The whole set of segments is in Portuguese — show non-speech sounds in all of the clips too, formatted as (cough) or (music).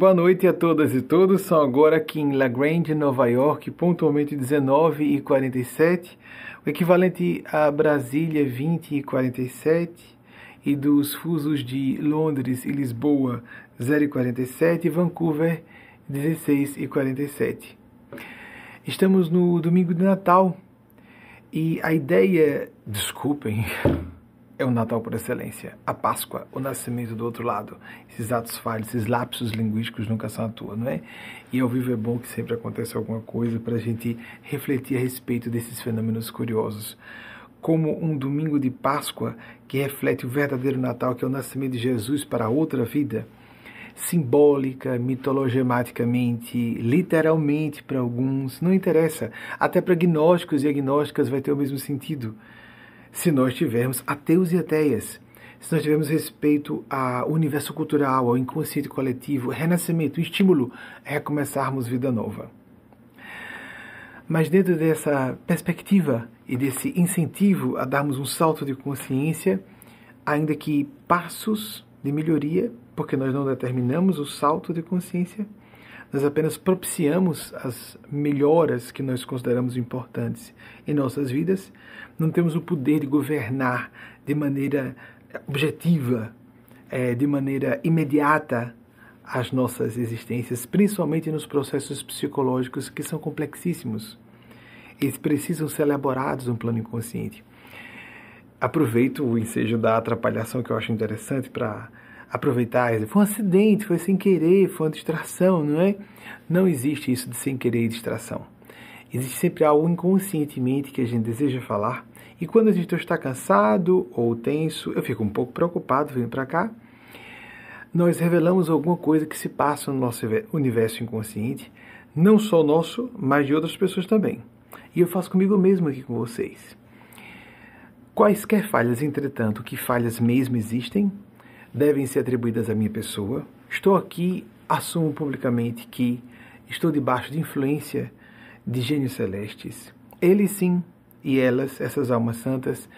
boa noite a todas e todos. São agora aqui em La Grande, Nova York, pontualmente 19 e 47, o equivalente a Brasília 20 e 47 dos fusos de Londres e Lisboa 0 e 47 Vancouver 16 e 47. Estamos no domingo de Natal e a ideia, desculpem, (laughs) é o Natal por excelência. A Páscoa, o nascimento do outro lado. Esses atos falhos, esses lapsos linguísticos nunca são à toa, não é? E ao vivo é bom que sempre aconteça alguma coisa para a gente refletir a respeito desses fenômenos curiosos. Como um domingo de Páscoa que reflete o verdadeiro Natal, que é o nascimento de Jesus para outra vida, simbólica, mitologematicamente, literalmente para alguns, não interessa. Até para gnósticos e agnósticas vai ter o mesmo sentido se nós tivermos ateus e ateias, se nós tivermos respeito ao universo cultural, ao inconsciente coletivo, renascimento, estímulo a recomeçarmos vida nova. Mas dentro dessa perspectiva e desse incentivo a darmos um salto de consciência, ainda que passos de melhoria, porque nós não determinamos o salto de consciência, nós apenas propiciamos as melhoras que nós consideramos importantes em nossas vidas. Não temos o poder de governar de maneira objetiva, é, de maneira imediata as nossas existências, principalmente nos processos psicológicos que são complexíssimos. Eles precisam ser elaborados no plano inconsciente. Aproveito o ensejo da atrapalhação que eu acho interessante para aproveitar, foi um acidente, foi sem querer, foi uma distração, não é? Não existe isso de sem querer e distração. Existe sempre algo inconscientemente que a gente deseja falar. E quando a gente está cansado ou tenso, eu fico um pouco preocupado vindo para cá. Nós revelamos alguma coisa que se passa no nosso universo inconsciente, não só nosso, mas de outras pessoas também. E eu faço comigo mesmo aqui com vocês. Quaisquer falhas, entretanto, que falhas mesmo existem, devem ser atribuídas à minha pessoa. Estou aqui, assumo publicamente que estou debaixo de influência de gênios celestes. Eles sim, e elas, essas almas santas,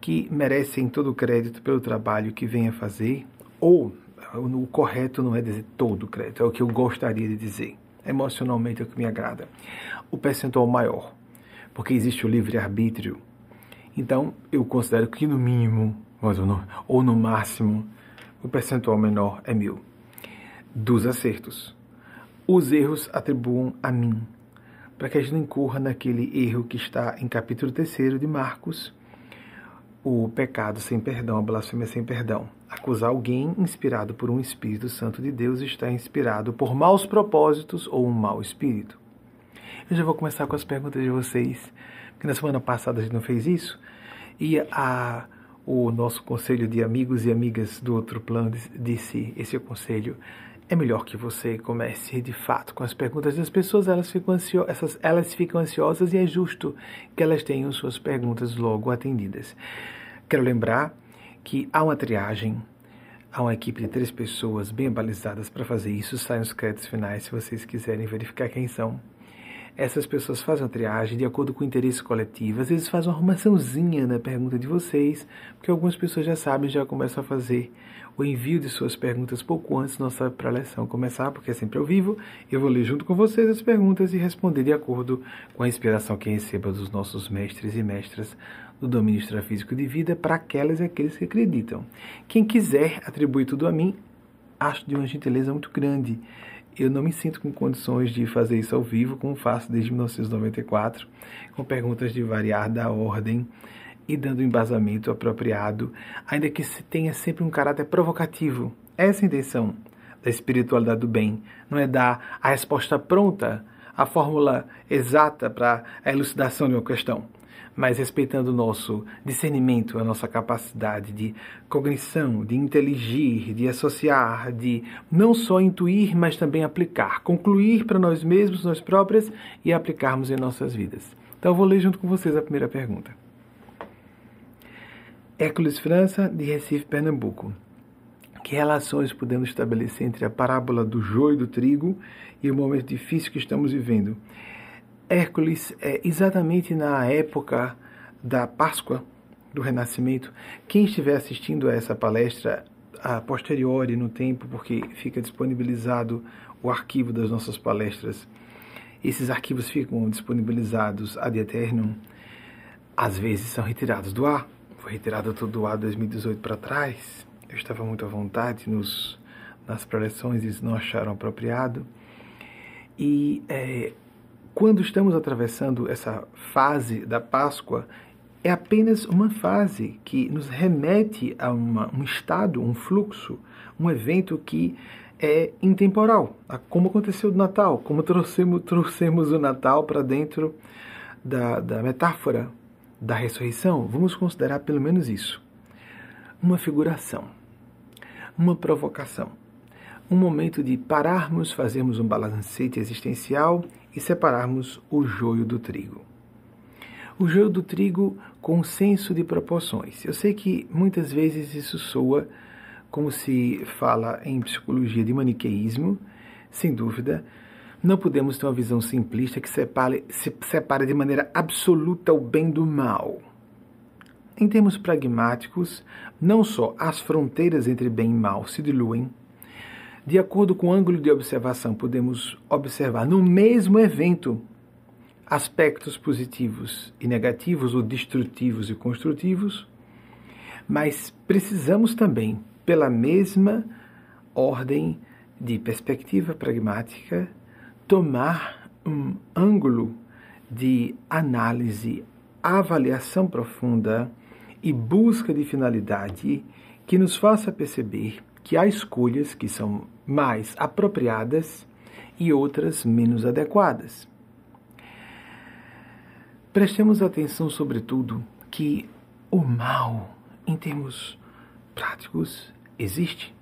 que merecem todo o crédito pelo trabalho que vêm a fazer, ou o correto não é dizer todo o crédito, é o que eu gostaria de dizer. Emocionalmente é o que me agrada. O percentual maior, porque existe o livre-arbítrio. Então, eu considero que no mínimo, ou no máximo, o percentual menor é mil. Dos acertos. Os erros atribuam a mim, para que a gente não incorra naquele erro que está em capítulo 3 de Marcos, o pecado sem perdão, a blasfêmia sem perdão. Acusar alguém inspirado por um Espírito Santo de Deus está inspirado por maus propósitos ou um mau espírito. Eu já vou começar com as perguntas de vocês, porque na semana passada a gente não fez isso, e a o nosso conselho de amigos e amigas do outro plano disse: esse conselho é melhor que você comece de fato com as perguntas das pessoas, elas ficam, ansiosas, elas ficam ansiosas e é justo que elas tenham suas perguntas logo atendidas. Quero lembrar que há uma triagem, há uma equipe de três pessoas bem balizadas para fazer isso. Saem os créditos finais se vocês quiserem verificar quem são essas pessoas fazem a triagem de acordo com o interesse coletivo. Às vezes fazem uma arrumaçãozinha na pergunta de vocês, porque algumas pessoas já sabem, já começam a fazer o envio de suas perguntas pouco antes da nossa preleção começar, porque é sempre ao vivo. Eu vou ler junto com vocês as perguntas e responder de acordo com a inspiração que receba dos nossos mestres e mestras do domínio extrafísico de vida para aquelas e aqueles que acreditam. Quem quiser atribuir tudo a mim, acho de uma gentileza muito grande eu não me sinto com condições de fazer isso ao vivo, como faço desde 1994, com perguntas de variar da ordem e dando embasamento apropriado, ainda que se tenha sempre um caráter provocativo. Essa é a intenção da espiritualidade do bem, não é dar a resposta pronta, a fórmula exata para a elucidação de uma questão mas respeitando o nosso discernimento, a nossa capacidade de cognição, de inteligir, de associar, de não só intuir, mas também aplicar, concluir para nós mesmos, nós próprias e aplicarmos em nossas vidas. Então eu vou ler junto com vocês a primeira pergunta. Hércules França, de Recife, Pernambuco. Que relações podemos estabelecer entre a parábola do joio e do trigo e o momento difícil que estamos vivendo? Hércules, é, exatamente na época da Páscoa, do Renascimento, quem estiver assistindo a essa palestra a posteriori no tempo, porque fica disponibilizado o arquivo das nossas palestras. Esses arquivos ficam disponibilizados ad eternum. Às vezes são retirados do ar. Foi retirado todo do ar 2018 para trás. Eu estava muito à vontade nos, nas preleções eles não acharam apropriado. E é, quando estamos atravessando essa fase da Páscoa, é apenas uma fase que nos remete a uma, um estado, um fluxo, um evento que é intemporal, como aconteceu no Natal, como trouxemos, trouxemos o Natal para dentro da, da metáfora da ressurreição. Vamos considerar pelo menos isso: uma figuração, uma provocação, um momento de pararmos, fazermos um balancete existencial e separarmos o joio do trigo o joio do trigo com senso de proporções. Eu sei que muitas vezes isso soa como se fala em psicologia de maniqueísmo, sem dúvida. Não podemos ter uma visão simplista que separe, se separa de maneira absoluta o bem do mal. Em termos pragmáticos, não só as fronteiras entre bem e mal se diluem, de acordo com o ângulo de observação, podemos observar no mesmo evento aspectos positivos e negativos, ou destrutivos e construtivos, mas precisamos também, pela mesma ordem de perspectiva pragmática, tomar um ângulo de análise, avaliação profunda e busca de finalidade que nos faça perceber que há escolhas que são mais apropriadas e outras menos adequadas. Prestemos atenção, sobretudo, que o mal, em termos práticos, existe.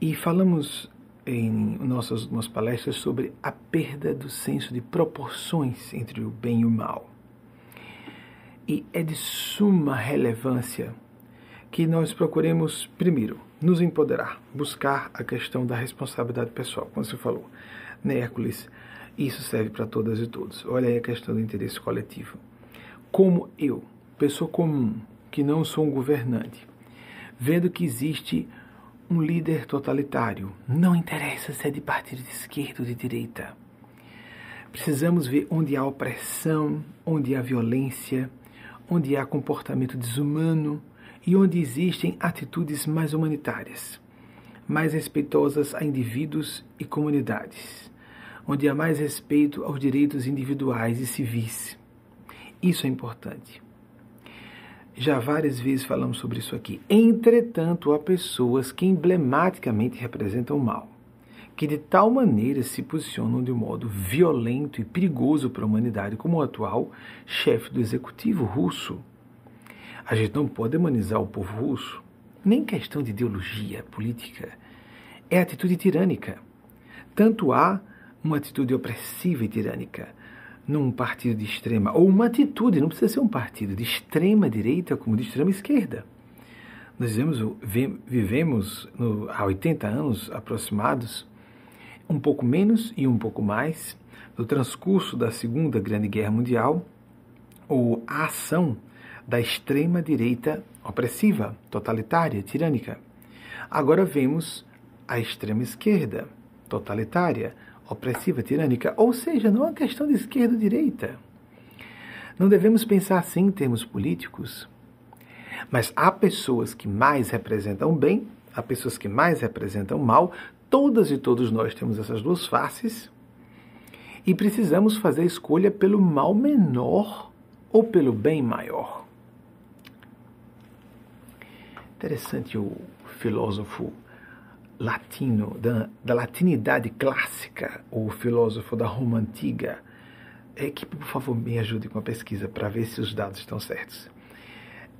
E falamos em nossas, nossas palestras sobre a perda do senso de proporções entre o bem e o mal. E é de suma relevância que nós procuremos, primeiro, nos empoderar, buscar a questão da responsabilidade pessoal, como você falou. Né, Hércules, isso serve para todas e todos. Olha aí a questão do interesse coletivo. Como eu, pessoa comum, que não sou um governante, vendo que existe um líder totalitário, não interessa se é de partido de esquerda ou de direita. Precisamos ver onde há opressão, onde há violência, onde há comportamento desumano e onde existem atitudes mais humanitárias, mais respeitosas a indivíduos e comunidades onde há mais respeito aos direitos individuais e civis. Isso é importante. Já várias vezes falamos sobre isso aqui. Entretanto, há pessoas que emblematicamente representam o mal, que de tal maneira se posicionam de um modo violento e perigoso para a humanidade, como o atual chefe do executivo russo. A gente não pode demonizar o povo russo, nem questão de ideologia política. É atitude tirânica. Tanto há uma atitude opressiva e tirânica num partido de extrema, ou uma atitude, não precisa ser um partido de extrema direita como de extrema esquerda. Nós vivemos, vivemos no, há 80 anos aproximados, um pouco menos e um pouco mais, no transcurso da Segunda Grande Guerra Mundial, ou a ação da extrema direita opressiva, totalitária, tirânica. Agora vemos a extrema esquerda, totalitária, opressiva, tirânica, ou seja, não é uma questão de esquerda ou direita. Não devemos pensar assim em termos políticos. Mas há pessoas que mais representam bem, há pessoas que mais representam mal, todas e todos nós temos essas duas faces e precisamos fazer a escolha pelo mal menor ou pelo bem maior. Interessante o filósofo latino, da, da latinidade clássica, o filósofo da Roma Antiga, é que, por favor, me ajude com a pesquisa para ver se os dados estão certos.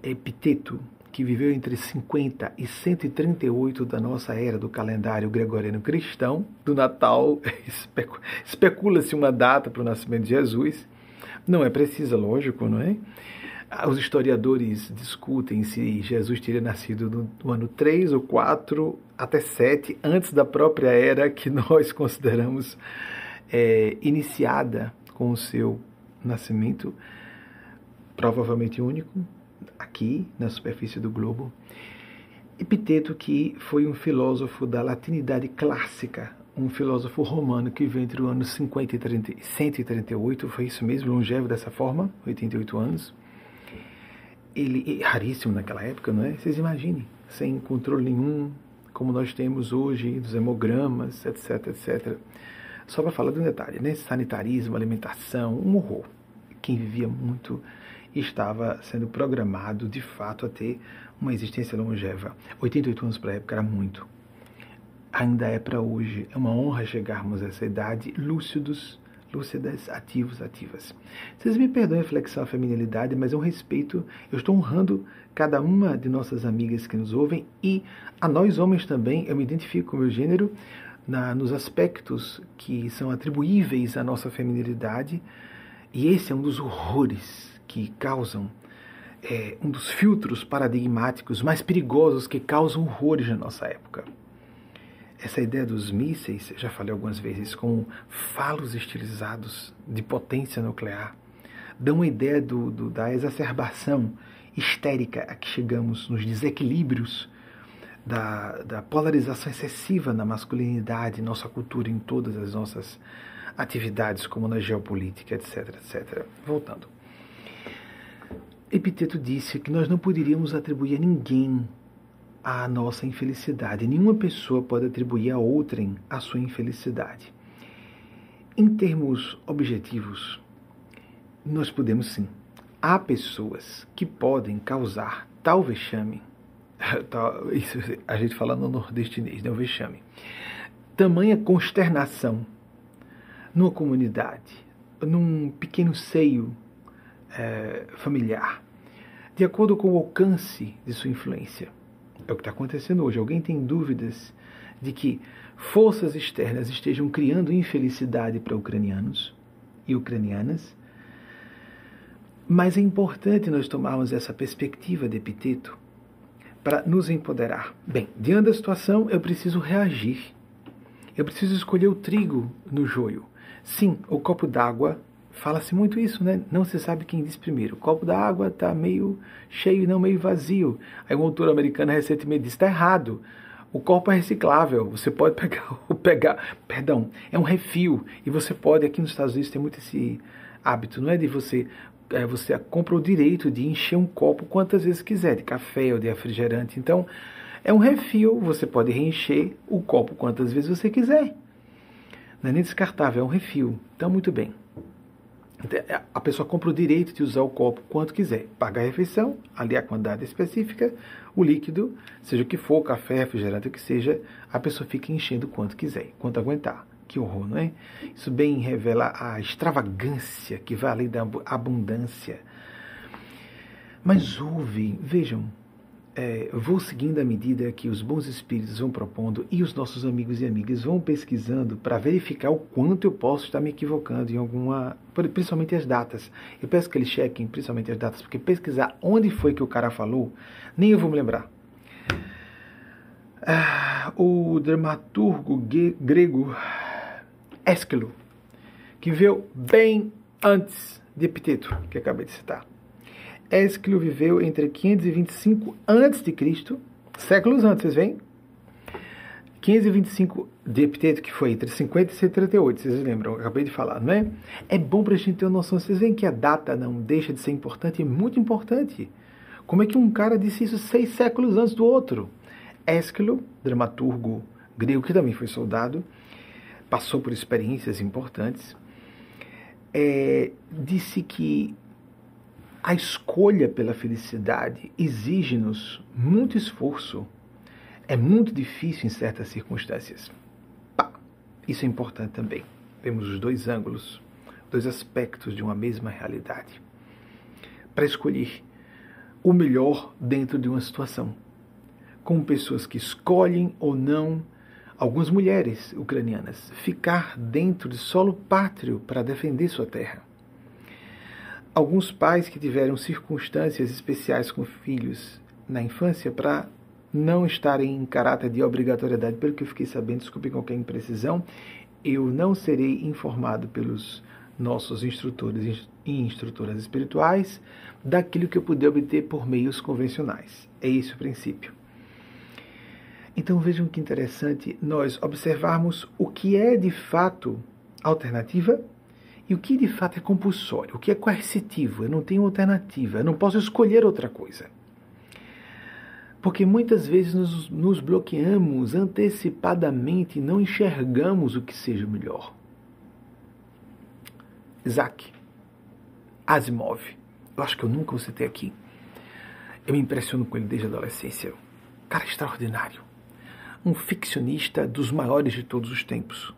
Epiteto, que viveu entre 50 e 138 da nossa era do calendário gregoriano cristão, do Natal, (laughs) especula-se uma data para o nascimento de Jesus. Não é precisa, lógico, não é? Os historiadores discutem se Jesus teria nascido no, no ano 3 ou 4 até 7, antes da própria era que (laughs) nós consideramos é, iniciada com o seu nascimento, provavelmente único, aqui na superfície do globo. Epiteto que foi um filósofo da latinidade clássica, um filósofo romano que veio entre os anos 50 e 30, 138, foi isso mesmo, longevo dessa forma, 88 anos. Ele raríssimo naquela época, não é? Vocês imaginem, sem controle nenhum, como nós temos hoje, dos hemogramas, etc, etc. Só para falar de um detalhe, né? Sanitarismo, alimentação, um horror. Quem vivia muito estava sendo programado, de fato, a ter uma existência longeva. 88 anos para a época era muito. Ainda é para hoje. É uma honra chegarmos a essa idade lúcidos, lúcidas, ativos, ativas. Vocês me perdoem a flexão à feminilidade, mas um respeito. Eu estou honrando cada uma de nossas amigas que nos ouvem e a nós homens também. Eu me identifico com o meu gênero na, nos aspectos que são atribuíveis à nossa feminilidade. E esse é um dos horrores que causam, é, um dos filtros paradigmáticos mais perigosos que causam horrores na nossa época. Essa ideia dos mísseis, já falei algumas vezes, como falos estilizados de potência nuclear, dão uma ideia do, do, da exacerbação histérica a que chegamos nos desequilíbrios da, da polarização excessiva na masculinidade, nossa cultura, em todas as nossas atividades, como na geopolítica, etc, etc. Voltando. Epiteto disse que nós não poderíamos atribuir a ninguém a nossa infelicidade. Nenhuma pessoa pode atribuir a outrem a sua infelicidade. Em termos objetivos, nós podemos sim. Há pessoas que podem causar tal vexame, (laughs) isso a gente fala no nordestinês, né, o vexame, tamanha consternação numa comunidade, num pequeno seio é, familiar, de acordo com o alcance de sua influência. É o que está acontecendo hoje. Alguém tem dúvidas de que forças externas estejam criando infelicidade para ucranianos e ucranianas? Mas é importante nós tomarmos essa perspectiva de epiteto para nos empoderar. Bem, diante da situação, eu preciso reagir. Eu preciso escolher o trigo no joio. Sim, o copo d'água Fala-se muito isso, né? Não se sabe quem disse primeiro. O copo da água está meio cheio e não meio vazio. Aí um autor americano recentemente disse: está errado. O copo é reciclável. Você pode pegar, (laughs) pegar, perdão, é um refil. E você pode, aqui nos Estados Unidos tem muito esse hábito, não é de você é, você compra o direito de encher um copo quantas vezes quiser, de café ou de refrigerante. Então, é um refil, você pode reencher o copo quantas vezes você quiser. Não é nem descartável, é um refil. Então, muito bem. É, a pessoa compra o direito de usar o copo quanto quiser. Paga a refeição, ali a quantidade específica, o líquido, seja o que for, café, refrigerante, o que seja, a pessoa fica enchendo quanto quiser, quanto aguentar. Que horror, não é? Isso bem revela a extravagância que vai além da abundância. Mas houve, vejam, é, vou seguindo à medida que os bons espíritos vão propondo e os nossos amigos e amigas vão pesquisando para verificar o quanto eu posso estar me equivocando em alguma. principalmente as datas. Eu peço que eles chequem principalmente as datas, porque pesquisar onde foi que o cara falou, nem eu vou me lembrar. Ah, o dramaturgo grego Ésquilo, que veio bem antes de Epiteto, que acabei de citar Ésquilo viveu entre 525 a.C., séculos antes, vocês veem? 525 de Epiteto, que foi entre 50 e 138, vocês lembram? Acabei de falar, não é? É bom para a gente ter uma noção. Vocês veem que a data não deixa de ser importante, é muito importante. Como é que um cara disse isso seis séculos antes do outro? Ésquilo, dramaturgo grego, que também foi soldado, passou por experiências importantes, é, disse que a escolha pela felicidade exige-nos muito esforço. É muito difícil em certas circunstâncias. Pá, isso é importante também. Vemos os dois ângulos, dois aspectos de uma mesma realidade. Para escolher o melhor dentro de uma situação. Com pessoas que escolhem ou não, algumas mulheres ucranianas, ficar dentro de solo pátrio para defender sua terra alguns pais que tiveram circunstâncias especiais com filhos na infância para não estarem em caráter de obrigatoriedade, pelo que eu fiquei sabendo, desculpe qualquer imprecisão, eu não serei informado pelos nossos instrutores e instrutoras espirituais daquilo que eu puder obter por meios convencionais. É esse o princípio. Então vejam que interessante nós observarmos o que é de fato alternativa o que de fato é compulsório, o que é coercitivo. Eu não tenho alternativa, eu não posso escolher outra coisa. Porque muitas vezes nos, nos bloqueamos antecipadamente e não enxergamos o que seja melhor. Isaac Asimov, eu acho que eu nunca o citei aqui. Eu me impressiono com ele desde a adolescência. Cara extraordinário um ficcionista dos maiores de todos os tempos.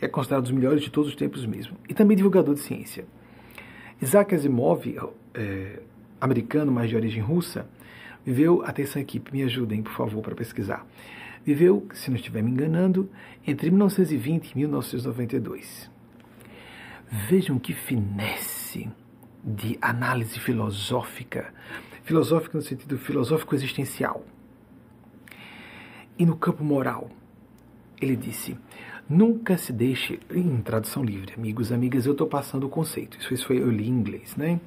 É considerado dos melhores de todos os tempos mesmo. E também divulgador de ciência. Isaac Asimov, é, americano, mas de origem russa, viveu, atenção equipe, me ajudem, por favor, para pesquisar. Viveu, se não estiver me enganando, entre 1920 e 1992. Vejam que finesse de análise filosófica, filosófica no sentido filosófico existencial e no campo moral. Ele disse: Nunca se deixe, em tradução livre, amigos, amigas, eu estou passando o conceito. Isso foi eu li em inglês, né?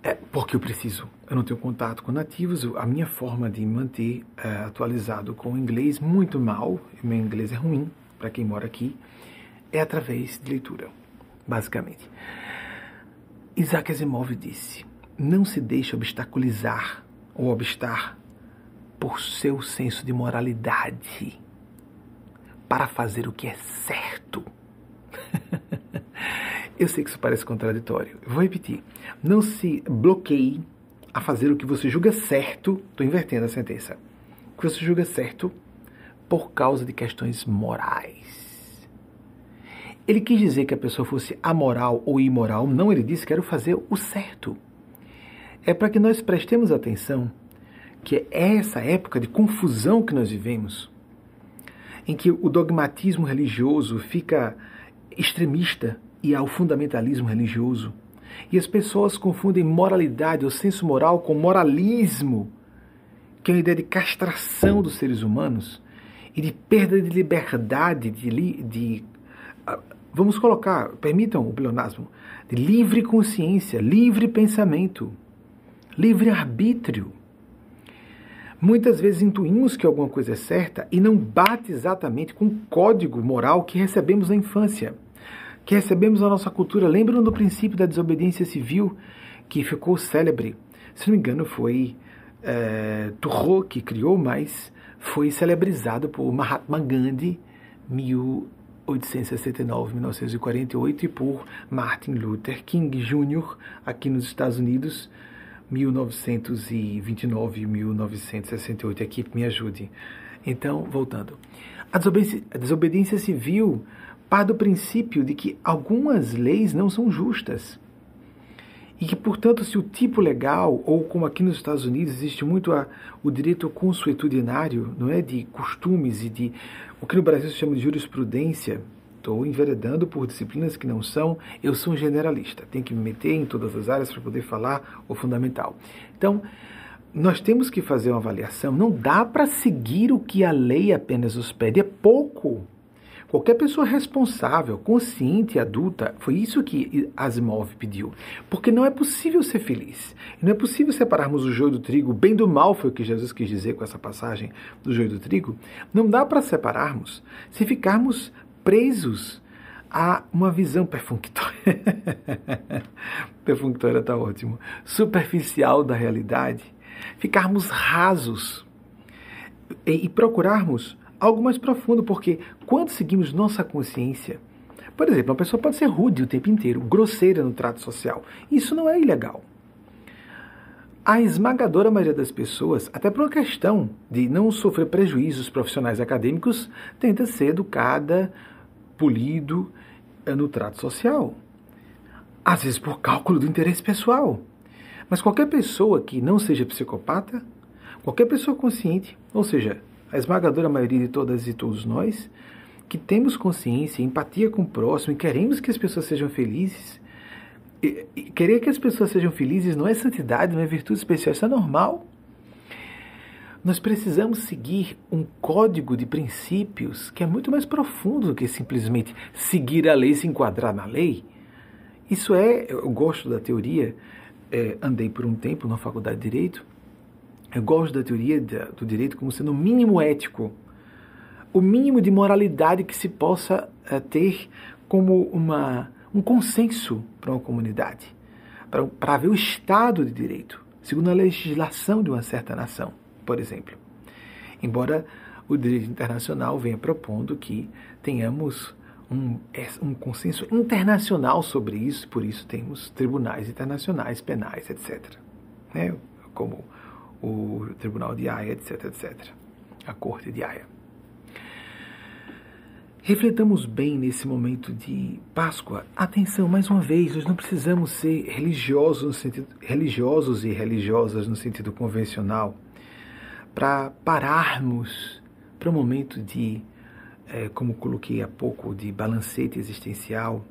É porque eu preciso, eu não tenho contato com nativos, a minha forma de manter é, atualizado com o inglês muito mal, meu inglês é ruim para quem mora aqui, é através de leitura, basicamente. Isaac Asimov disse: Não se deixe obstaculizar ou obstar por seu senso de moralidade para fazer o que é certo. (laughs) Eu sei que isso parece contraditório. Vou repetir. Não se bloqueie a fazer o que você julga certo. Estou invertendo a sentença. O que você julga certo por causa de questões morais. Ele quis dizer que a pessoa fosse amoral ou imoral. Não, ele disse que quero fazer o certo. É para que nós prestemos atenção que é essa época de confusão que nós vivemos, em que o dogmatismo religioso fica extremista e há o fundamentalismo religioso, e as pessoas confundem moralidade ou senso moral com moralismo, que é uma ideia de castração dos seres humanos e de perda de liberdade, de, de ah, vamos colocar, permitam o pleonasmo, de livre consciência, livre pensamento, livre arbítrio. Muitas vezes intuímos que alguma coisa é certa e não bate exatamente com o código moral que recebemos na infância, que recebemos na nossa cultura. Lembram do princípio da desobediência civil que ficou célebre? Se não me engano, foi é, Thoreau que criou, mas foi celebrizado por Mahatma Gandhi, 1869-1948, e por Martin Luther King Jr., aqui nos Estados Unidos, 1929 e 1968. Equipe, me ajude. Então, voltando. A desobediência, a desobediência civil parte do princípio de que algumas leis não são justas. E que, portanto, se o tipo legal, ou como aqui nos Estados Unidos existe muito a, o direito consuetudinário, não é, de costumes e de o que no Brasil se chama de jurisprudência, estou enveredando por disciplinas que não são, eu sou um generalista, tenho que me meter em todas as áreas para poder falar o fundamental. Então, nós temos que fazer uma avaliação, não dá para seguir o que a lei apenas nos pede, é pouco. Qualquer pessoa responsável, consciente, adulta, foi isso que Asimov pediu. Porque não é possível ser feliz. Não é possível separarmos o joio do trigo, bem do mal foi o que Jesus quis dizer com essa passagem do joio do trigo. Não dá para separarmos se ficarmos presos a uma visão perfunctória. (laughs) perfunctória está ótimo. Superficial da realidade. Ficarmos rasos e, e procurarmos algo mais profundo, porque quando seguimos nossa consciência, por exemplo, uma pessoa pode ser rude o tempo inteiro, grosseira no trato social. Isso não é ilegal. A esmagadora maioria das pessoas, até por uma questão de não sofrer prejuízos profissionais acadêmicos, tenta ser educada, polido no trato social. Às vezes por cálculo do interesse pessoal. Mas qualquer pessoa que não seja psicopata, qualquer pessoa consciente, ou seja, a esmagadora maioria de todas e todos nós, que temos consciência, empatia com o próximo e queremos que as pessoas sejam felizes, querer que as pessoas sejam felizes não é santidade, não é virtude especial, isso é normal. Nós precisamos seguir um código de princípios que é muito mais profundo do que simplesmente seguir a lei se enquadrar na lei. Isso é, eu gosto da teoria, é, andei por um tempo na faculdade de Direito, Eu gosto da teoria do direito como sendo o mínimo ético, o mínimo de moralidade que se possa uh, ter como uma, um consenso para uma comunidade, para haver o Estado de Direito, segundo a legislação de uma certa nação, por exemplo. Embora o direito internacional venha propondo que tenhamos um, um consenso internacional sobre isso, por isso temos tribunais internacionais, penais, etc. Né? Como o Tribunal de Haia, etc, etc. A Corte de Haia. Refletamos bem nesse momento de Páscoa. Atenção, mais uma vez, nós não precisamos ser religiosos, no sentido, religiosos e religiosas no sentido convencional para pararmos para um momento de, é, como coloquei há pouco, de balancete existencial.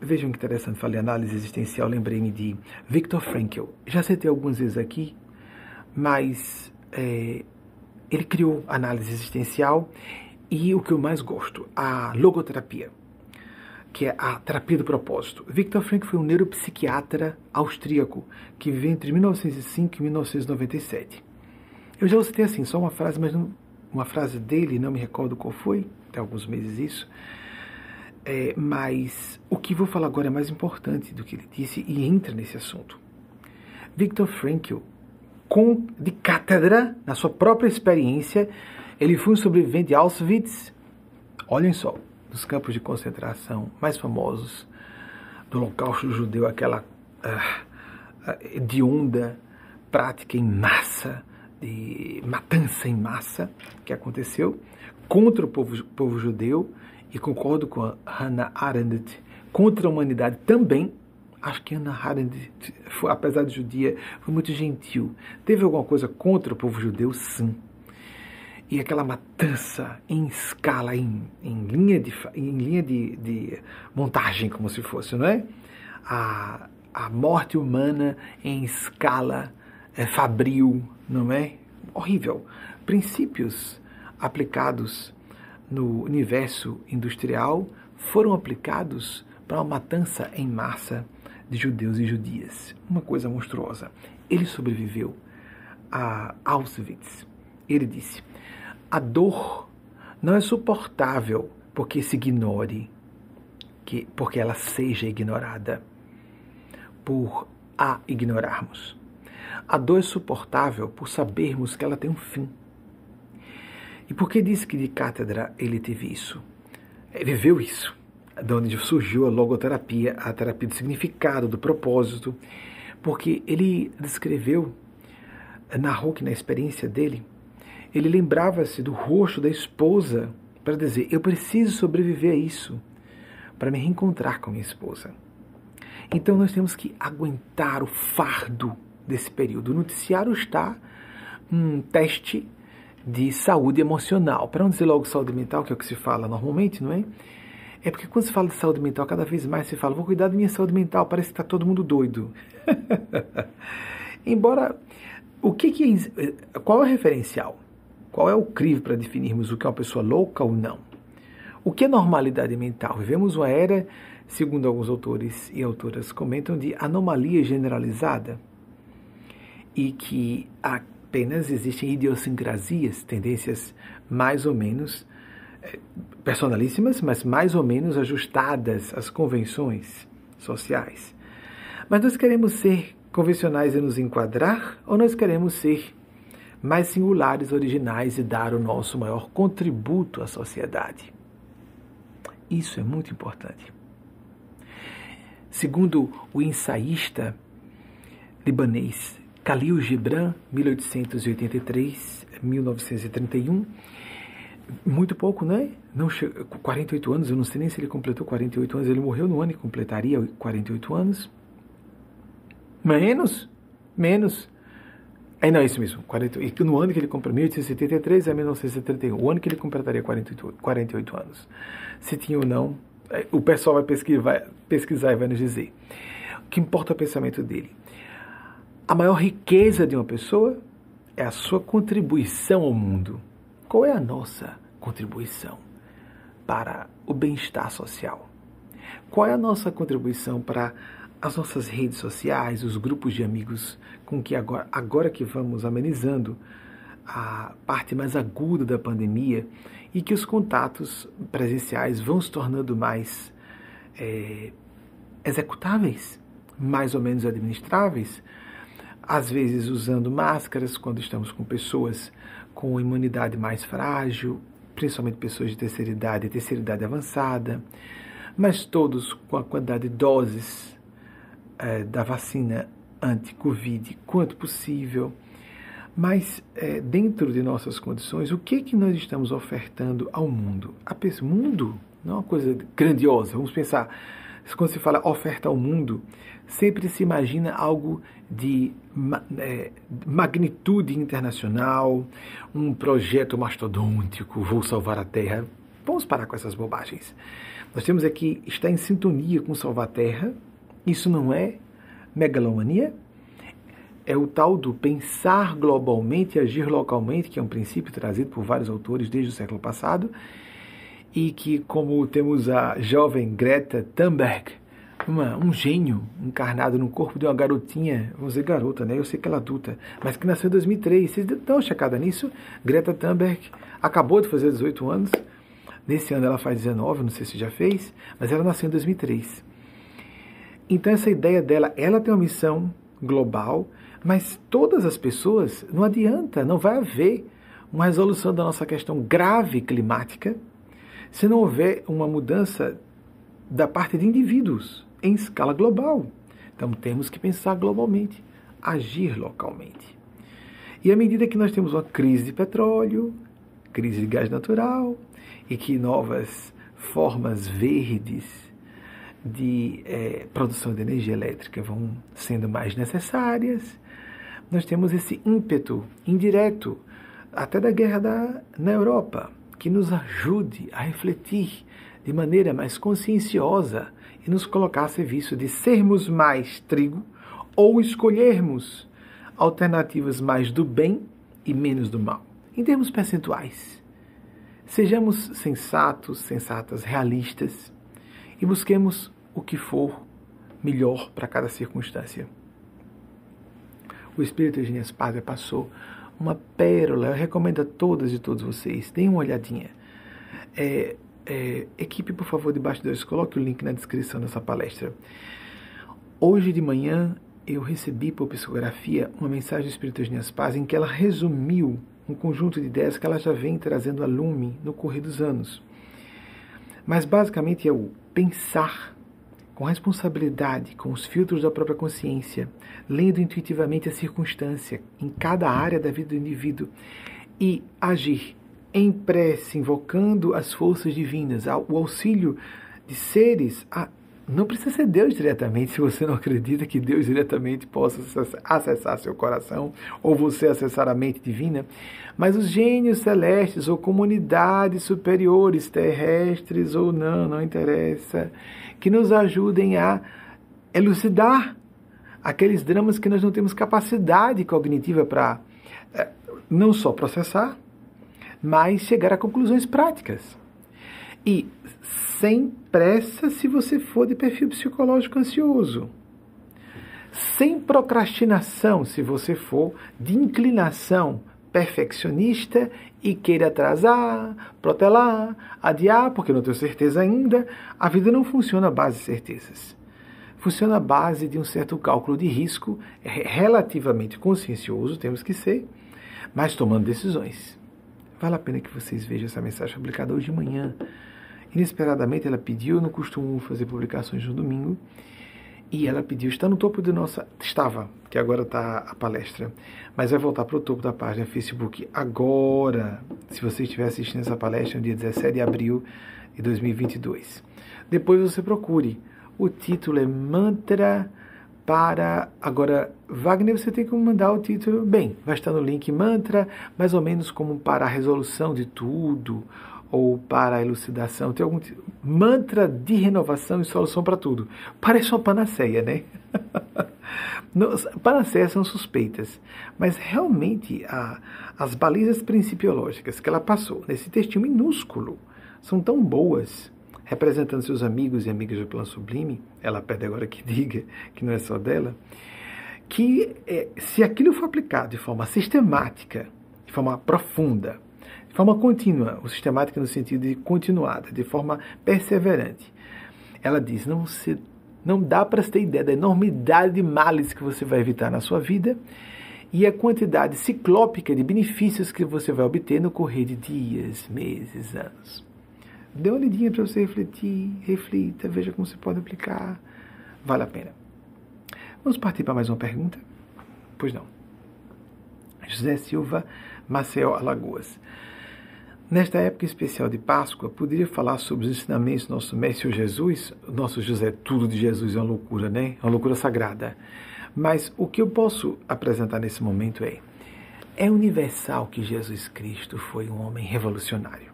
Vejam que interessante, falei análise existencial, lembrei-me de Viktor Frankl. Já citei algumas vezes aqui, mas é, ele criou análise existencial e o que eu mais gosto, a logoterapia, que é a terapia do propósito. Viktor Frankl foi um neuropsiquiatra austríaco que viveu entre 1905 e 1997. Eu já citei assim, só uma frase, mas não, uma frase dele, não me recordo qual foi, tem alguns meses isso. É, mas o que vou falar agora é mais importante do que ele disse e entra nesse assunto. Viktor Frankl, com, de cátedra, na sua própria experiência, ele foi um sobrevivente de Auschwitz. Olhem só, dos campos de concentração mais famosos do Holocausto judeu, aquela uh, uh, de onda prática em massa de matança em massa que aconteceu contra o povo, povo judeu e concordo com a Hannah Arendt contra a humanidade também. Acho que Hannah Arendt, apesar de judia, foi muito gentil. Teve alguma coisa contra o povo judeu? Sim. E aquela matança em escala, em, em linha, de, em linha de, de montagem, como se fosse, não é? A, a morte humana em escala é, fabril, não é? Horrível. Princípios aplicados no universo industrial foram aplicados para uma matança em massa de judeus e judias. Uma coisa monstruosa. Ele sobreviveu a Auschwitz. Ele disse: a dor não é suportável porque se ignore, que, porque ela seja ignorada, por a ignorarmos. A dor é suportável por sabermos que ela tem um fim. E por que disse que de cátedra ele teve isso? Ele viveu isso, de onde surgiu a logoterapia, a terapia do significado, do propósito, porque ele descreveu, narrou que na experiência dele, ele lembrava-se do rosto da esposa para dizer: Eu preciso sobreviver a isso, para me reencontrar com minha esposa. Então nós temos que aguentar o fardo desse período. O noticiário está um teste de saúde emocional. Para não dizer logo saúde mental, que é o que se fala normalmente, não é? É porque quando se fala de saúde mental, cada vez mais se fala, vou cuidar da minha saúde mental, parece que está todo mundo doido. (laughs) Embora, o que, que é, qual é o referencial? Qual é o crivo para definirmos o que é uma pessoa louca ou não? O que é normalidade mental? Vivemos uma era, segundo alguns autores e autoras comentam, de anomalia generalizada e que apenas existem idiosincrasias, tendências mais ou menos eh, personalíssimas, mas mais ou menos ajustadas às convenções sociais. Mas nós queremos ser convencionais e nos enquadrar ou nós queremos ser mais singulares, originais e dar o nosso maior contributo à sociedade? Isso é muito importante. Segundo o ensaísta libanês Khalil Gibran, 1883-1931. Muito pouco, né? Não 48 anos, eu não sei nem se ele completou 48 anos. Ele morreu no ano e completaria 48 anos. Menos? Menos. É, não, é isso mesmo. 40, e no ano que ele comprou, 1873 a 1931, o ano que ele completaria 48, 48 anos. Se tinha ou não, é, o pessoal vai pesquisar, vai pesquisar e vai nos dizer. O que importa é o pensamento dele. A maior riqueza de uma pessoa é a sua contribuição ao mundo. Qual é a nossa contribuição para o bem-estar social? Qual é a nossa contribuição para as nossas redes sociais, os grupos de amigos com que agora, agora que vamos amenizando a parte mais aguda da pandemia e que os contatos presenciais vão se tornando mais é, executáveis, mais ou menos administráveis, às vezes usando máscaras quando estamos com pessoas com imunidade mais frágil, principalmente pessoas de terceira idade e terceira idade avançada, mas todos com a quantidade de doses é, da vacina anti-Covid quanto possível. Mas é, dentro de nossas condições, o que que nós estamos ofertando ao mundo? A mundo não é uma coisa grandiosa. Vamos pensar, quando se fala oferta ao mundo, sempre se imagina algo de é, magnitude internacional, um projeto mastodôntico, vou salvar a Terra. Vamos parar com essas bobagens. Nós temos aqui estar em sintonia com salvar a Terra. Isso não é megalomania? É o tal do pensar globalmente e agir localmente, que é um princípio trazido por vários autores desde o século passado, e que, como temos a jovem Greta Thunberg, uma, um gênio encarnado no corpo de uma garotinha, vamos dizer garota, né? Eu sei que ela é adulta, mas que nasceu em 2003. Vocês dão uma checada nisso? Greta Thunberg acabou de fazer 18 anos. Nesse ano ela faz 19, não sei se já fez, mas ela nasceu em 2003. Então essa ideia dela, ela tem uma missão global, mas todas as pessoas, não adianta, não vai haver uma resolução da nossa questão grave climática se não houver uma mudança da parte de indivíduos em escala global. Então temos que pensar globalmente, agir localmente. E à medida que nós temos uma crise de petróleo, crise de gás natural, e que novas formas verdes de é, produção de energia elétrica vão sendo mais necessárias, nós temos esse ímpeto indireto, até da guerra da, na Europa, que nos ajude a refletir de maneira mais conscienciosa e nos colocar a serviço de sermos mais trigo ou escolhermos alternativas mais do bem e menos do mal. Em termos percentuais, sejamos sensatos, sensatas, realistas e busquemos o que for melhor para cada circunstância. O Espírito Eugênio Espada passou uma pérola, eu recomendo a todas e todos vocês, deem uma olhadinha. É, é, equipe, por favor, de bastidores, coloque o link na descrição dessa palestra. Hoje de manhã eu recebi por psicografia uma mensagem do Espírito Eugênio Paz em que ela resumiu um conjunto de ideias que ela já vem trazendo a lume no correr dos anos. Mas basicamente é o pensar com responsabilidade, com os filtros da própria consciência, lendo intuitivamente a circunstância em cada área da vida do indivíduo e agir em prece, invocando as forças divinas, o auxílio de seres. A, não precisa ser Deus diretamente, se você não acredita que Deus diretamente possa acessar seu coração ou você acessar a mente divina, mas os gênios celestes ou comunidades superiores, terrestres ou não, não interessa, que nos ajudem a elucidar aqueles dramas que nós não temos capacidade cognitiva para eh, não só processar, mas chegar a conclusões práticas. E sem pressa se você for de perfil psicológico ansioso. Sem procrastinação se você for de inclinação perfeccionista e queira atrasar, protelar, adiar, porque não tenho certeza ainda. A vida não funciona à base de certezas. Funciona à base de um certo cálculo de risco, relativamente consciencioso, temos que ser, mas tomando decisões. Vale a pena que vocês vejam essa mensagem publicada hoje de manhã. Inesperadamente ela pediu, eu não costumo fazer publicações no domingo, e ela pediu, está no topo de nossa. Estava, que agora está a palestra, mas vai voltar para o topo da página Facebook agora, se você estiver assistindo essa palestra no dia 17 de abril de 2022. Depois você procure. O título é Mantra para. Agora, Wagner, você tem que mandar o título. Bem, vai estar no link mantra, mais ou menos como para a resolução de tudo, ou para a elucidação. Tem algum mantra de renovação e solução para tudo. Parece uma panaceia, né? (laughs) Panaceias são suspeitas, mas realmente a, as balizas principiológicas que ela passou nesse textinho minúsculo são tão boas representando seus amigos e amigas do plano sublime, ela pede agora que (laughs) diga que não é só dela, que é, se aquilo for aplicado de forma sistemática, de forma profunda, de forma contínua, o sistemática no sentido de continuada, de forma perseverante, ela diz, não, se, não dá para ter ideia da enormidade de males que você vai evitar na sua vida e a quantidade ciclópica de benefícios que você vai obter no correr de dias, meses, anos. Dê uma olhadinha para você refletir, reflita, veja como você pode aplicar. Vale a pena. Vamos partir para mais uma pergunta? Pois não. José Silva, Maceió, Alagoas. Nesta época especial de Páscoa, poderia falar sobre os ensinamentos do nosso Mestre Jesus? Nosso José, tudo de Jesus é uma loucura, né? É uma loucura sagrada. Mas o que eu posso apresentar nesse momento é: é universal que Jesus Cristo foi um homem revolucionário.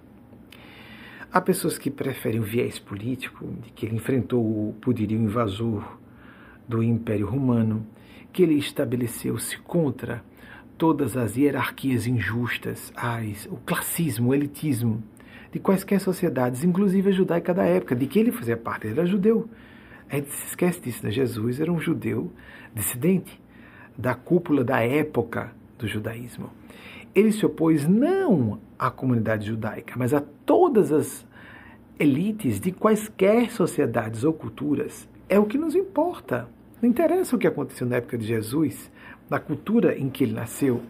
Há pessoas que preferem o viés político, de que ele enfrentou o poderio invasor do Império Romano, que ele estabeleceu-se contra todas as hierarquias injustas, as, o classismo, o elitismo de quaisquer sociedades, inclusive a judaica da época, de que ele fazia parte, ele era judeu. A gente se esquece disso, né? Jesus era um judeu dissidente da cúpula da época do judaísmo. Ele se opôs não à comunidade judaica, mas a todas as elites de quaisquer sociedades ou culturas. É o que nos importa. Não interessa o que aconteceu na época de Jesus, na cultura em que ele nasceu,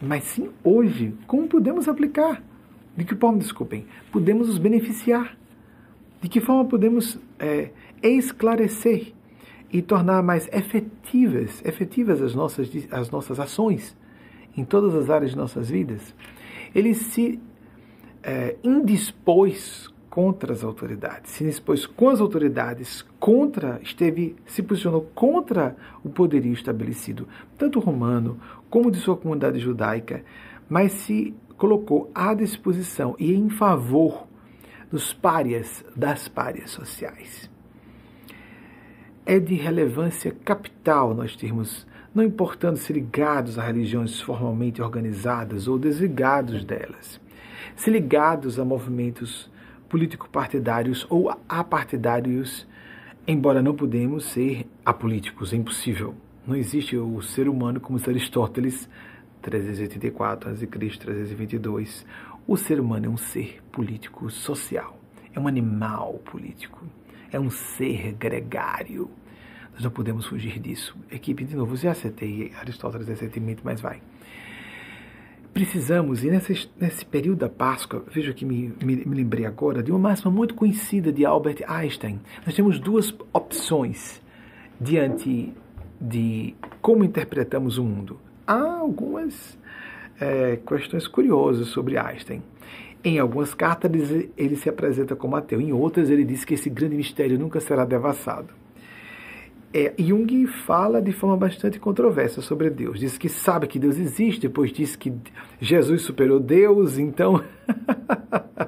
mas sim hoje, como podemos aplicar. De que forma, desculpem, podemos nos beneficiar? De que forma podemos é, esclarecer e tornar mais efetivas, efetivas as nossas, as nossas ações em todas as áreas de nossas vidas. Ele se é, indispôs contra as autoridades, se indispôs com as autoridades, contra, esteve, se posicionou contra o poderio estabelecido, tanto romano como de sua comunidade judaica, mas se colocou à disposição e em favor dos párias, das párias sociais é de relevância capital nós termos, não importando se ligados a religiões formalmente organizadas ou desligados delas, se ligados a movimentos político-partidários ou apartidários, embora não podemos ser apolíticos, é impossível. Não existe o ser humano como diz Aristóteles, 384 a.C., 322. O ser humano é um ser político social, é um animal político é um ser gregário. Nós não podemos fugir disso. Equipe, de novo, já acertei Aristóteles recentemente, mas vai. Precisamos, e nesse, nesse período da Páscoa, veja que me, me, me lembrei agora de uma máxima muito conhecida de Albert Einstein. Nós temos duas opções diante de como interpretamos o mundo. Há algumas é, questões curiosas sobre Einstein. Em algumas cartas ele se apresenta como ateu, em outras ele diz que esse grande mistério nunca será devassado. É, Jung fala de forma bastante controversa sobre Deus. Diz que sabe que Deus existe, depois diz que Jesus superou Deus, então. (laughs)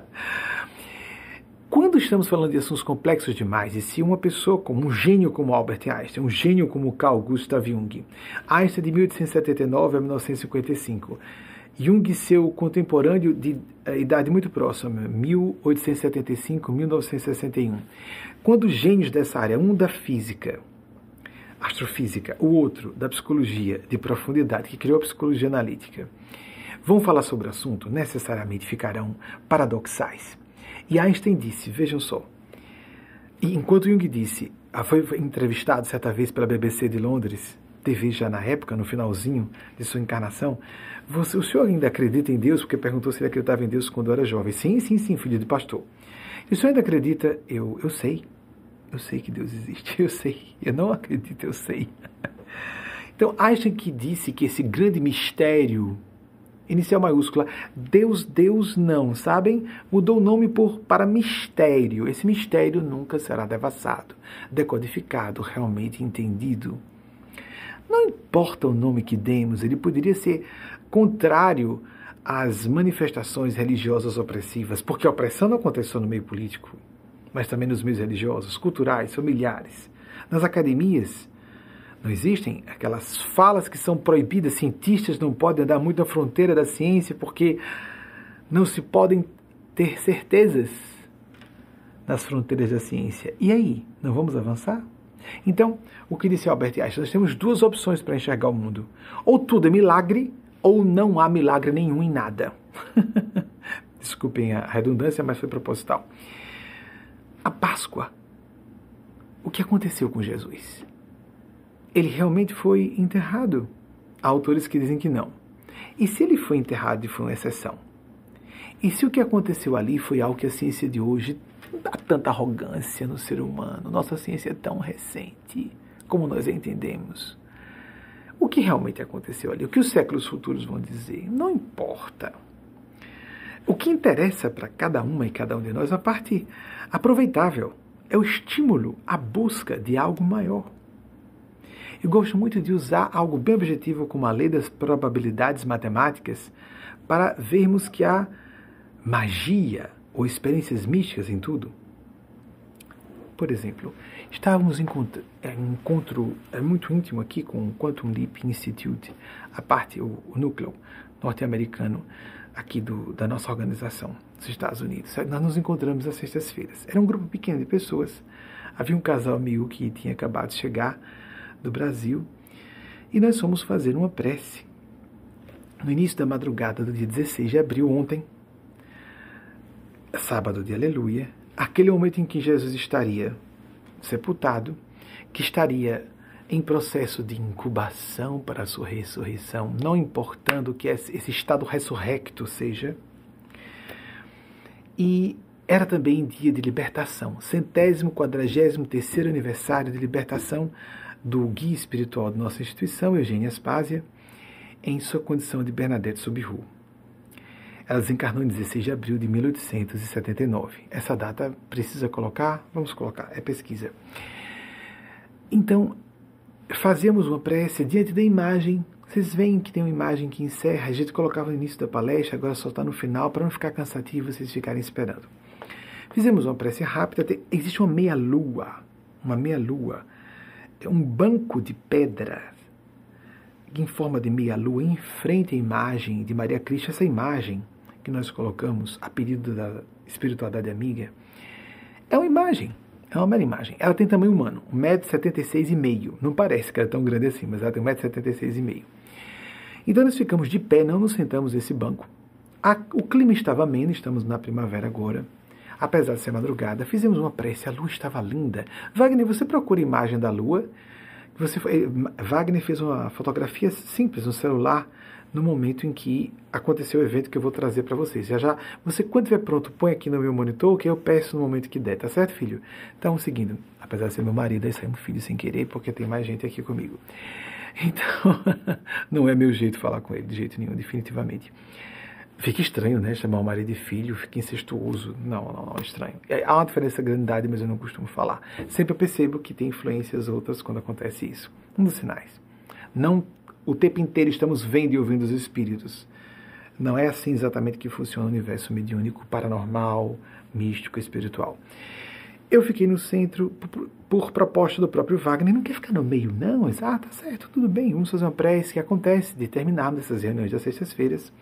Quando estamos falando de assuntos complexos demais, e se uma pessoa como um gênio como Albert Einstein, um gênio como Carl Gustav Jung, Einstein de 1879 a 1955, Jung, seu contemporâneo de uh, idade muito próxima, 1875-1961. Quando gênios dessa área, um da física, astrofísica, o outro da psicologia de profundidade, que criou a psicologia analítica, vão falar sobre o assunto, necessariamente ficarão paradoxais. E Einstein disse, vejam só, e enquanto Jung disse, ah, foi entrevistado certa vez pela BBC de Londres, TV já na época, no finalzinho de sua encarnação, você, o senhor ainda acredita em Deus? Porque perguntou se ele acreditava em Deus quando era jovem. Sim, sim, sim, filho de pastor. E o senhor ainda acredita? Eu, eu sei. Eu sei que Deus existe. (laughs) Eu sei. Eu não acredito, eu sei. Então, Einstein que disse que esse grande mistério, inicial maiúscula, Deus, Deus não, sabem? Mudou o nome por, para mistério. Esse mistério nunca será devassado, decodificado, realmente entendido. Não importa o nome que demos, ele poderia ser contrário às manifestações religiosas opressivas, porque a opressão não aconteceu no meio político, mas também nos meios religiosos, culturais, familiares. Nas academias, não existem aquelas falas que são proibidas, cientistas não podem andar muito na fronteira da ciência porque não se podem ter certezas. nas fronteiras da ciência. E aí, não vamos avançar? Então, o que disse Albert Einstein? Nós temos duas opções para enxergar o mundo. Ou tudo é milagre, ou não há milagre nenhum em nada. (laughs) Desculpem a redundância, mas foi proposital. A Páscoa. O que aconteceu com Jesus? Ele realmente foi enterrado? Há autores que dizem que não. E se ele foi enterrado e foi uma exceção? E se o que aconteceu ali foi algo que a ciência de hoje dá tanta arrogância no ser humano? Nossa ciência é tão recente, como nós a entendemos. O que realmente aconteceu ali? O que os séculos futuros vão dizer? Não importa. O que interessa para cada uma e cada um de nós, a parte aproveitável, é o estímulo à busca de algo maior. Eu gosto muito de usar algo bem objetivo como a lei das probabilidades matemáticas para vermos que há magia ou experiências místicas em tudo. Por exemplo, estávamos em um encontro é, muito íntimo aqui com o Quantum Leap Institute, a parte, o núcleo norte-americano aqui do, da nossa organização dos Estados Unidos. Nós nos encontramos às sextas-feiras. Era um grupo pequeno de pessoas. Havia um casal amigo que tinha acabado de chegar do Brasil, e nós fomos fazer uma prece no início da madrugada do dia 16 de abril, ontem, sábado de Aleluia, aquele momento em que Jesus estaria sepultado, que estaria em processo de incubação para a sua ressurreição, não importando que esse estado ressurrecto seja. E era também dia de libertação, centésimo quadragésimo terceiro aniversário de libertação do guia espiritual da nossa instituição, Eugênia Aspásia, em sua condição de Bernadette Subiru. Ela desencarnou em 16 de abril de 1879. Essa data precisa colocar? Vamos colocar, é pesquisa. Então, fazemos uma prece diante da imagem. Vocês veem que tem uma imagem que encerra, a gente colocava no início da palestra, agora só está no final, para não ficar cansativo vocês ficarem esperando. Fizemos uma prece rápida, existe uma meia-lua, uma meia-lua é um banco de pedra em forma de meia-lua em frente à imagem de Maria Cristo. Essa imagem que nós colocamos a pedido da espiritualidade amiga é uma imagem, é uma mera imagem. Ela tem tamanho humano, 1,76m. Não parece que ela é tão grande assim, mas ela tem 1,76m. Então nós ficamos de pé, não nos sentamos nesse banco. A, o clima estava ameno, estamos na primavera agora. Apesar de ser madrugada, fizemos uma prece, a lua estava linda. Wagner, você procura imagem da lua? Você foi, Wagner fez uma fotografia simples no celular no momento em que aconteceu o evento que eu vou trazer para vocês. Já já, você quando estiver pronto, põe aqui no meu monitor que eu peço no momento que der, tá certo, filho? Então, seguindo, apesar de ser meu marido, aí saiu um filho sem querer, porque tem mais gente aqui comigo. Então, (laughs) não é meu jeito falar com ele, de jeito nenhum, definitivamente. Fica estranho, né? Chamar o marido de filho, fica incestuoso. Não, não, não, é estranho. É, há uma diferença grande de idade, mas eu não costumo falar. Sempre eu percebo que tem influências outras quando acontece isso. Um dos sinais. Não o tempo inteiro estamos vendo e ouvindo os espíritos. Não é assim exatamente que funciona o universo mediúnico, paranormal, místico, espiritual. Eu fiquei no centro por, proposta do próprio Wagner. Não quer ficar no meio, não? Ah, tá certo, tudo bem. Vamos fazer uma prece que acontece de terminarmos essas reuniões das sextas-feiras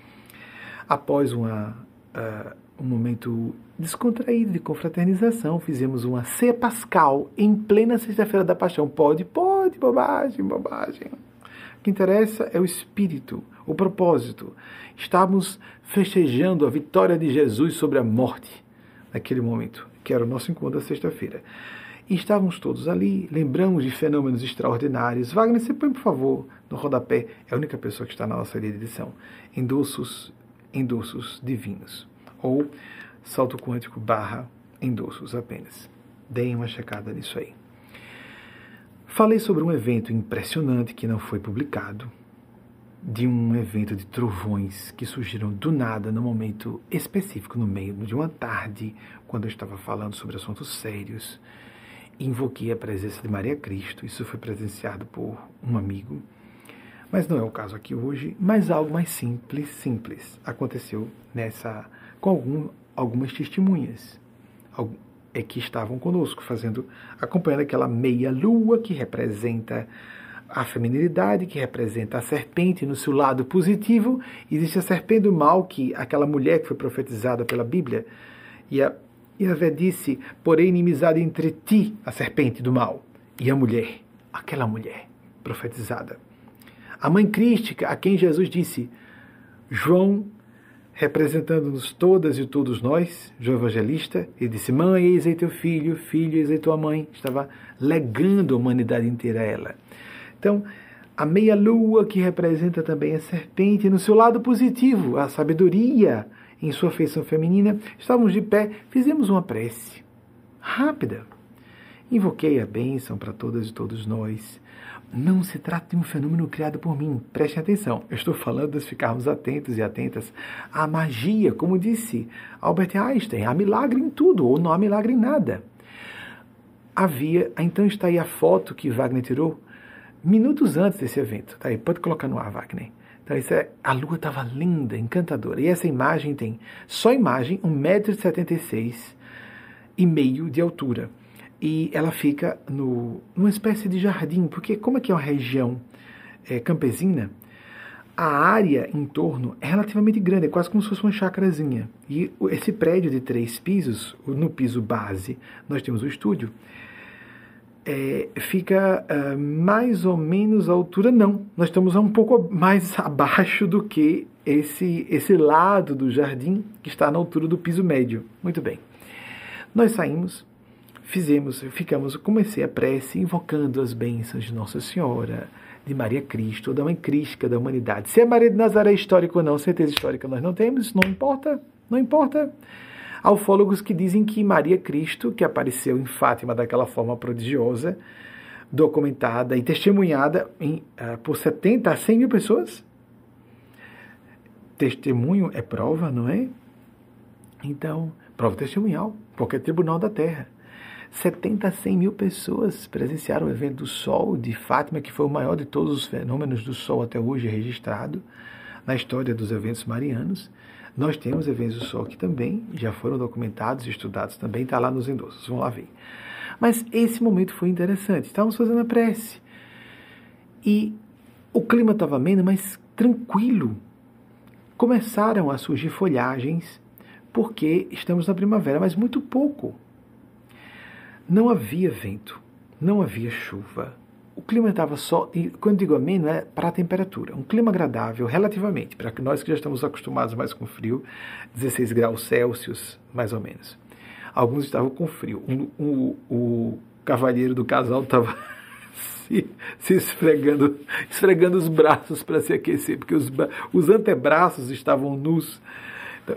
Após uma, uh, um momento descontraído de confraternização, fizemos uma ceia pascal em plena Sexta-feira da Paixão. Pode? Pode, bobagem, bobagem. O que interessa é o espírito, o propósito. Estávamos festejando a vitória de Jesus sobre a morte naquele momento, que era o nosso encontro da sexta-feira. E estávamos todos ali, lembramos de fenômenos extraordinários. Wagner, você põe, por favor, no rodapé, é a única pessoa que está na nossa edição. Endossos endossos divinos. Ou salto quântico barra endossos apenas. Deem uma checada nisso aí. Falei sobre um evento impressionante que não foi publicado, de um evento de trovões que surgiram do nada no momento específico, no meio de uma tarde, quando eu estava falando sobre assuntos sérios. Invoquei a presença de Maria Cristo. Isso foi presenciado por um amigo mas não é o caso aqui hoje, mas algo mais simples, simples aconteceu nessa com algum, algumas testemunhas é que estavam conosco, fazendo acompanhando aquela meia lua que representa a feminilidade, que representa a serpente no seu lado positivo, existe a serpente do mal, que aquela mulher que foi profetizada pela Bíblia, e a, Yahvé disse: Porém, inimizade entre ti, a serpente do mal, e a mulher, aquela mulher profetizada. A mãe crística, a quem Jesus disse: João, representando-nos todas e todos nós, João Evangelista, ele disse: Mãe, eis aí teu filho, filho, eis aí tua mãe. Estava legando a humanidade inteira a ela. Então, a meia-lua, que representa também a serpente, no seu lado positivo, a sabedoria em sua feição feminina, estávamos de pé, fizemos uma prece rápida. Invoquei a bênção para todas e todos nós. Não se trata de um fenômeno criado por mim. Prestem atenção. Eu estou falando de ficarmos atentos e atentas à magia, como disse Albert Einstein. Há milagre em tudo, ou não há milagre em nada. Havia, então está aí a foto que Wagner tirou minutos antes desse evento. Tá aí, pode colocar no ar, Wagner. Então, isso é, a lua estava linda, encantadora. E essa imagem tem, só imagem, 1,76m e meio de altura. E ela fica no, numa espécie de jardim, porque como é que é uma região é, campesina, a área em torno é relativamente grande, é quase como se fosse uma chacrazinha. E esse prédio de três pisos, no piso base, nós temos o estúdio, é, fica uh, mais ou menos à altura, não. Nós estamos um pouco mais (laughs) abaixo do que esse, esse lado do jardim que está na altura do piso médio. Muito bem. Nós saímos, fizemos, ficamos, comecei a prece invocando as bênçãos de Nossa Senhora, de Maria Cristo, da Mãe Crística da humanidade. Se é Maria de Nazaré histórica ou não, certeza histórica nós não temos, não importa, não importa. Há ufólogos que dizem que Maria Cristo, que apareceu em Fátima daquela forma prodigiosa, documentada e testemunhada em, uh, por 70 a 100 mil pessoas. Testemunho é prova, não é? Então, prova testemunhal, qualquer tribunal da terra. 70 a 100 mil pessoas presenciaram o evento do Sol de Fátima, que foi o maior de todos os fenômenos do Sol até hoje registrado na história dos eventos marianos. Nós temos eventos do Sol que também já foram documentados e estudados também, está lá nos endossos, vão lá ver. Mas esse momento foi interessante, estávamos fazendo a prece. E o clima estava ameno, mas tranquilo. Começaram a surgir folhagens, porque estamos na primavera, mas muito pouco. Não havia vento, não havia chuva, o clima estava só, e quando digo ameno, é para a temperatura. Um clima agradável, relativamente, para nós que já estamos acostumados mais com frio, 16 graus Celsius, mais ou menos. Alguns estavam com frio. Um, um, o cavalheiro do casal estava (laughs) se, se, esfregando, esfregando os braços para se aquecer, porque os, os antebraços estavam nus.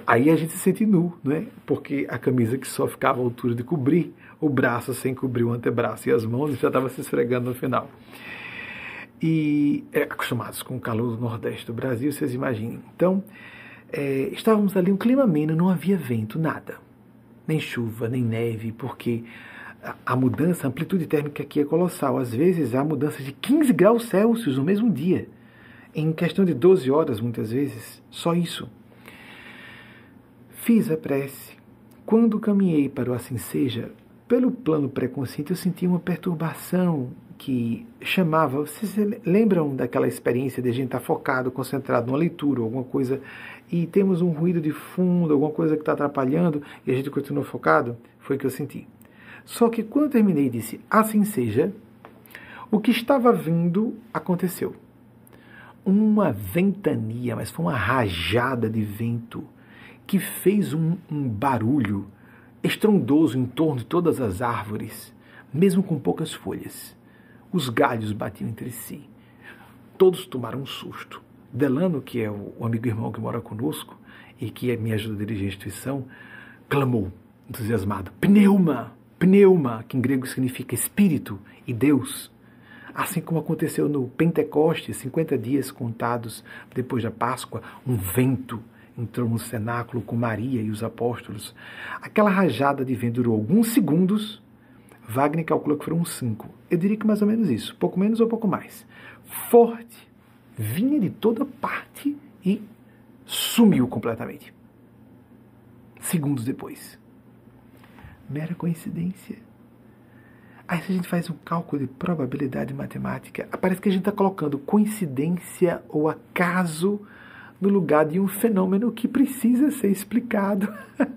Aí a gente se sente nu, não é? Porque a camisa que só ficava à altura de cobrir o braço sem cobrir o antebraço e as mãos já estava se esfregando no final. E é, acostumados com o calor do Nordeste do Brasil, vocês imaginem. Então, é, estávamos ali, um clima ameno, não havia vento, nada. Nem chuva, nem neve, porque a, a mudança, a amplitude térmica aqui é colossal. Às vezes há mudança de 15 graus Celsius no mesmo dia. Em questão de 12 horas, muitas vezes. Só isso. Fiz a prece. Quando caminhei para o Assim Seja, pelo plano pré-consciente, eu sentia uma perturbação que chamava. Vocês lembram daquela experiência de a gente estar tá focado, concentrado numa leitura, alguma coisa, e temos um ruído de fundo, alguma coisa que está atrapalhando, e a gente continua focado? Foi o que eu senti. Só que quando terminei e disse assim seja, o que estava vindo aconteceu. Uma ventania, mas foi uma rajada de vento que fez um, um barulho estrondoso em torno de todas as árvores, mesmo com poucas folhas. Os galhos batiam entre si. Todos tomaram um susto. Delano, que é o amigo irmão que mora conosco e que me ajuda a dirigir a instituição, clamou, entusiasmado: Pneuma! Pneuma, que em grego significa espírito e Deus. Assim como aconteceu no Pentecostes, 50 dias contados depois da Páscoa, um vento entrou no cenáculo com Maria e os apóstolos. Aquela rajada de vento durou alguns segundos. Wagner calculou que foram cinco. Eu diria que mais ou menos isso, pouco menos ou pouco mais. Forte, vinha de toda parte e sumiu completamente. Segundos depois. Mera coincidência. Aí se a gente faz um cálculo de probabilidade matemática, parece que a gente está colocando coincidência ou acaso no lugar de um fenômeno que precisa ser explicado. (laughs)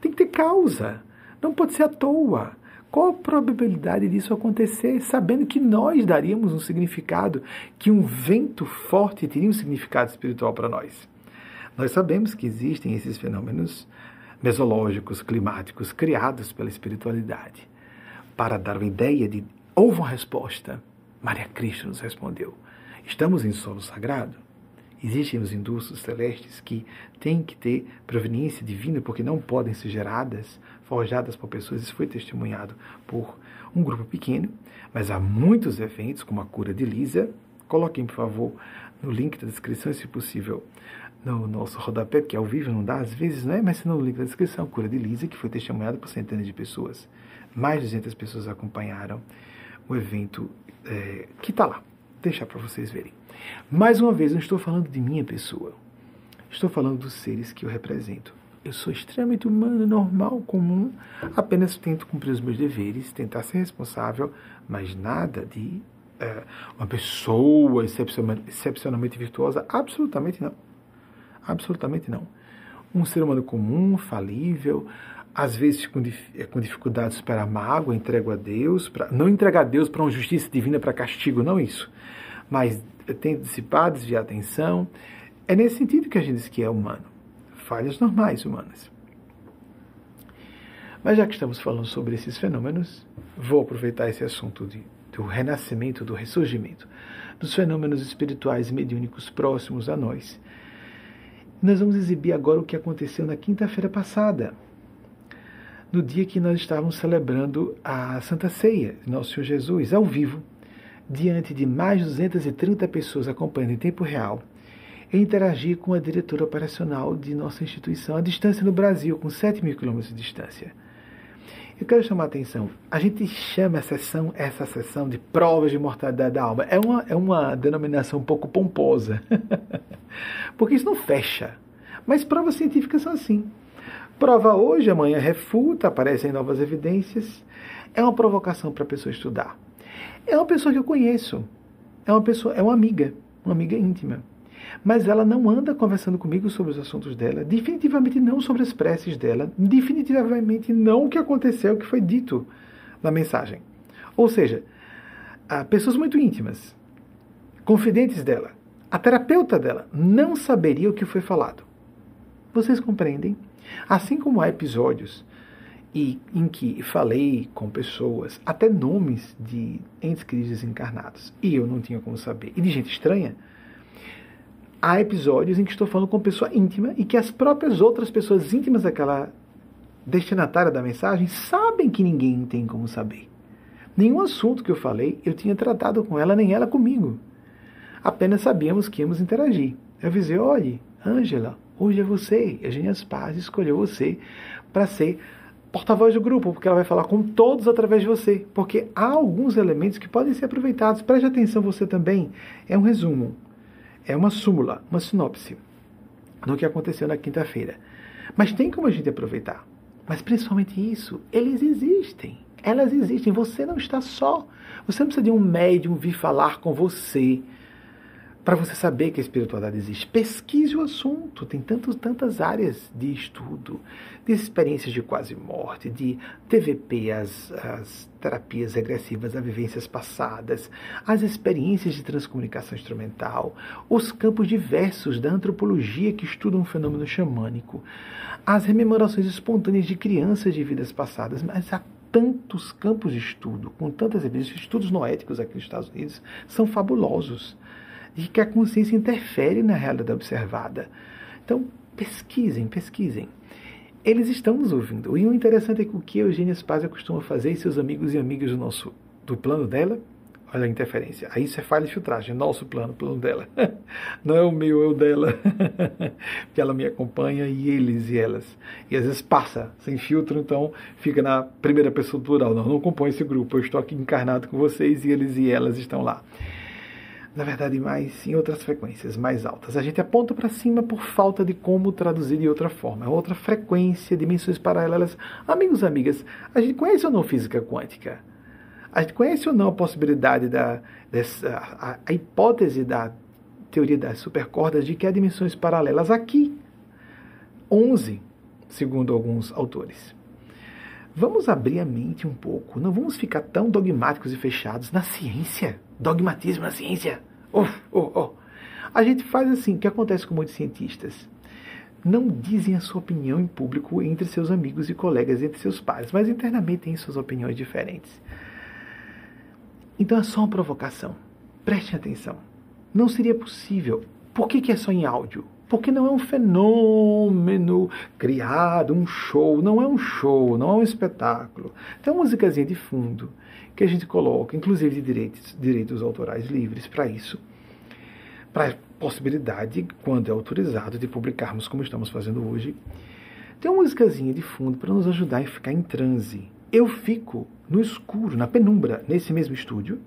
Tem que ter causa. Não pode ser à toa. Qual a probabilidade disso acontecer, sabendo que nós daríamos um significado, que um vento forte teria um significado espiritual para nós? Nós sabemos que existem esses fenômenos mesológicos, climáticos, criados pela espiritualidade, para dar uma ideia de houve uma resposta. Maria Cristo nos respondeu: estamos em solo sagrado? Existem os indústrias celestes que têm que ter proveniência divina porque não podem ser geradas, forjadas por pessoas. Isso foi testemunhado por um grupo pequeno, mas há muitos eventos, como a cura de Lisa. Coloquem, por favor, no link da descrição, se possível, no nosso rodapé, que é ao vivo não dá, às vezes não é, mas no link da descrição, a cura de Lisa, que foi testemunhada por centenas de pessoas. Mais de 200 pessoas acompanharam o evento é, que está lá. Deixar para vocês verem. Mais uma vez, não estou falando de minha pessoa. Estou falando dos seres que eu represento. Eu sou extremamente humano, normal, comum, apenas tento cumprir os meus deveres, tentar ser responsável, mas nada de é, uma pessoa excepcionalmente virtuosa. Absolutamente não. Absolutamente não. Um ser humano comum, falível, às vezes com, é, com dificuldade de superar mágoa, entrego a Deus, pra, não entregar a Deus para uma justiça divina, para castigo, não isso. Mas tem dissipar, desviar a atenção. É nesse sentido que a gente diz que é humano. Falhas normais humanas. Mas já que estamos falando sobre esses fenômenos, vou aproveitar esse assunto de, do renascimento, do ressurgimento, dos fenômenos espirituais mediúnicos próximos a nós. Nós vamos exibir agora o que aconteceu na quinta-feira passada, no dia que nós estávamos celebrando a Santa Ceia Nosso Senhor Jesus, ao vivo diante de mais de 230 pessoas acompanhando em tempo real, e interagir com a diretora operacional de nossa instituição à distância no Brasil, com 7 mil quilômetros de distância. Eu quero chamar a atenção. A gente chama essa sessão, essa sessão de provas de mortalidade da alma. É uma, é uma denominação um pouco pomposa. (laughs) Porque isso não fecha. Mas provas científicas são assim. Prova hoje, amanhã refuta, aparecem novas evidências. É uma provocação para a pessoa estudar. É uma pessoa que eu conheço. É uma pessoa, é uma amiga, uma amiga íntima. Mas ela não anda conversando comigo sobre os assuntos dela, definitivamente não sobre as preces dela, definitivamente não o que aconteceu, o que foi dito na mensagem. Ou seja, pessoas muito íntimas, confidentes dela, a terapeuta dela não saberia o que foi falado. Vocês compreendem? Assim como há episódios em que falei com pessoas, até nomes de entes queridos desencarnados, e eu não tinha como saber, e de gente estranha, há episódios em que estou falando com pessoa íntima e que as próprias outras pessoas íntimas daquela destinatária da mensagem sabem que ninguém tem como saber. Nenhum assunto que eu falei eu tinha tratado com ela, nem ela comigo. Apenas sabíamos que íamos interagir. Eu avisei, olhe, Ângela, hoje é você. A Genias Paz escolheu você para ser porta-voz do grupo, porque ela vai falar com todos através de você, porque há alguns elementos que podem ser aproveitados. Preste atenção você também. É um resumo, é uma súmula, uma sinopse do que aconteceu na quinta-feira. Mas tem como a gente aproveitar. Mas principalmente isso, eles existem. Elas existem. Você não está só. Você não precisa de um médium vir falar com você para você saber que a espiritualidade existe. Pesquise o assunto, tem tantos, tantas áreas de estudo, de experiências de quase morte, de TVP, as, as terapias regressivas a vivências passadas, as experiências de transcomunicação instrumental, os campos diversos da antropologia que estudam o fenômeno xamânico, as rememorações espontâneas de crianças de vidas passadas, mas há tantos campos de estudo, com tantas evidências, estudos noéticos aqui nos Estados Unidos, são fabulosos de que a consciência interfere na realidade observada. Então, pesquisem, pesquisem. Eles estão nos ouvindo. E o interessante é que o que Eugênia Spazia costuma fazer e seus amigos e amigas do nosso do plano dela, olha a interferência. Aí isso é falha de filtragem, é nosso plano, plano dela. (laughs) Não é o meu, é o dela. (laughs) Porque ela me acompanha e eles e elas. E às vezes passa sem filtro, então fica na primeira pessoa plural. Não, não compõe esse grupo. Eu estou aqui encarnado com vocês e eles e elas estão lá na verdade, mais em outras frequências mais altas. A gente aponta para cima por falta de como traduzir de outra forma. É outra frequência, dimensões paralelas. Amigos, amigas, a gente conhece ou não física quântica? A gente conhece ou não a possibilidade da dessa, a, a hipótese da teoria das supercordas de que há dimensões paralelas aqui? 11, segundo alguns autores. Vamos abrir a mente um pouco. Não vamos ficar tão dogmáticos e fechados na ciência. Dogmatismo na ciência. Oh, oh, oh. A gente faz assim. O que acontece com muitos cientistas? Não dizem a sua opinião em público entre seus amigos e colegas, entre seus pares, mas internamente têm suas opiniões diferentes. Então é só uma provocação. Prestem atenção. Não seria possível. Por que, que é só em áudio? Porque não é um fenômeno criado, um show, não é um show, não é um espetáculo. Tem uma musicazinha de fundo que a gente coloca, inclusive de direitos, direitos autorais livres para isso, para a possibilidade, quando é autorizado, de publicarmos como estamos fazendo hoje. Tem uma musicazinha de fundo para nos ajudar a ficar em transe. Eu fico no escuro, na penumbra, nesse mesmo estúdio,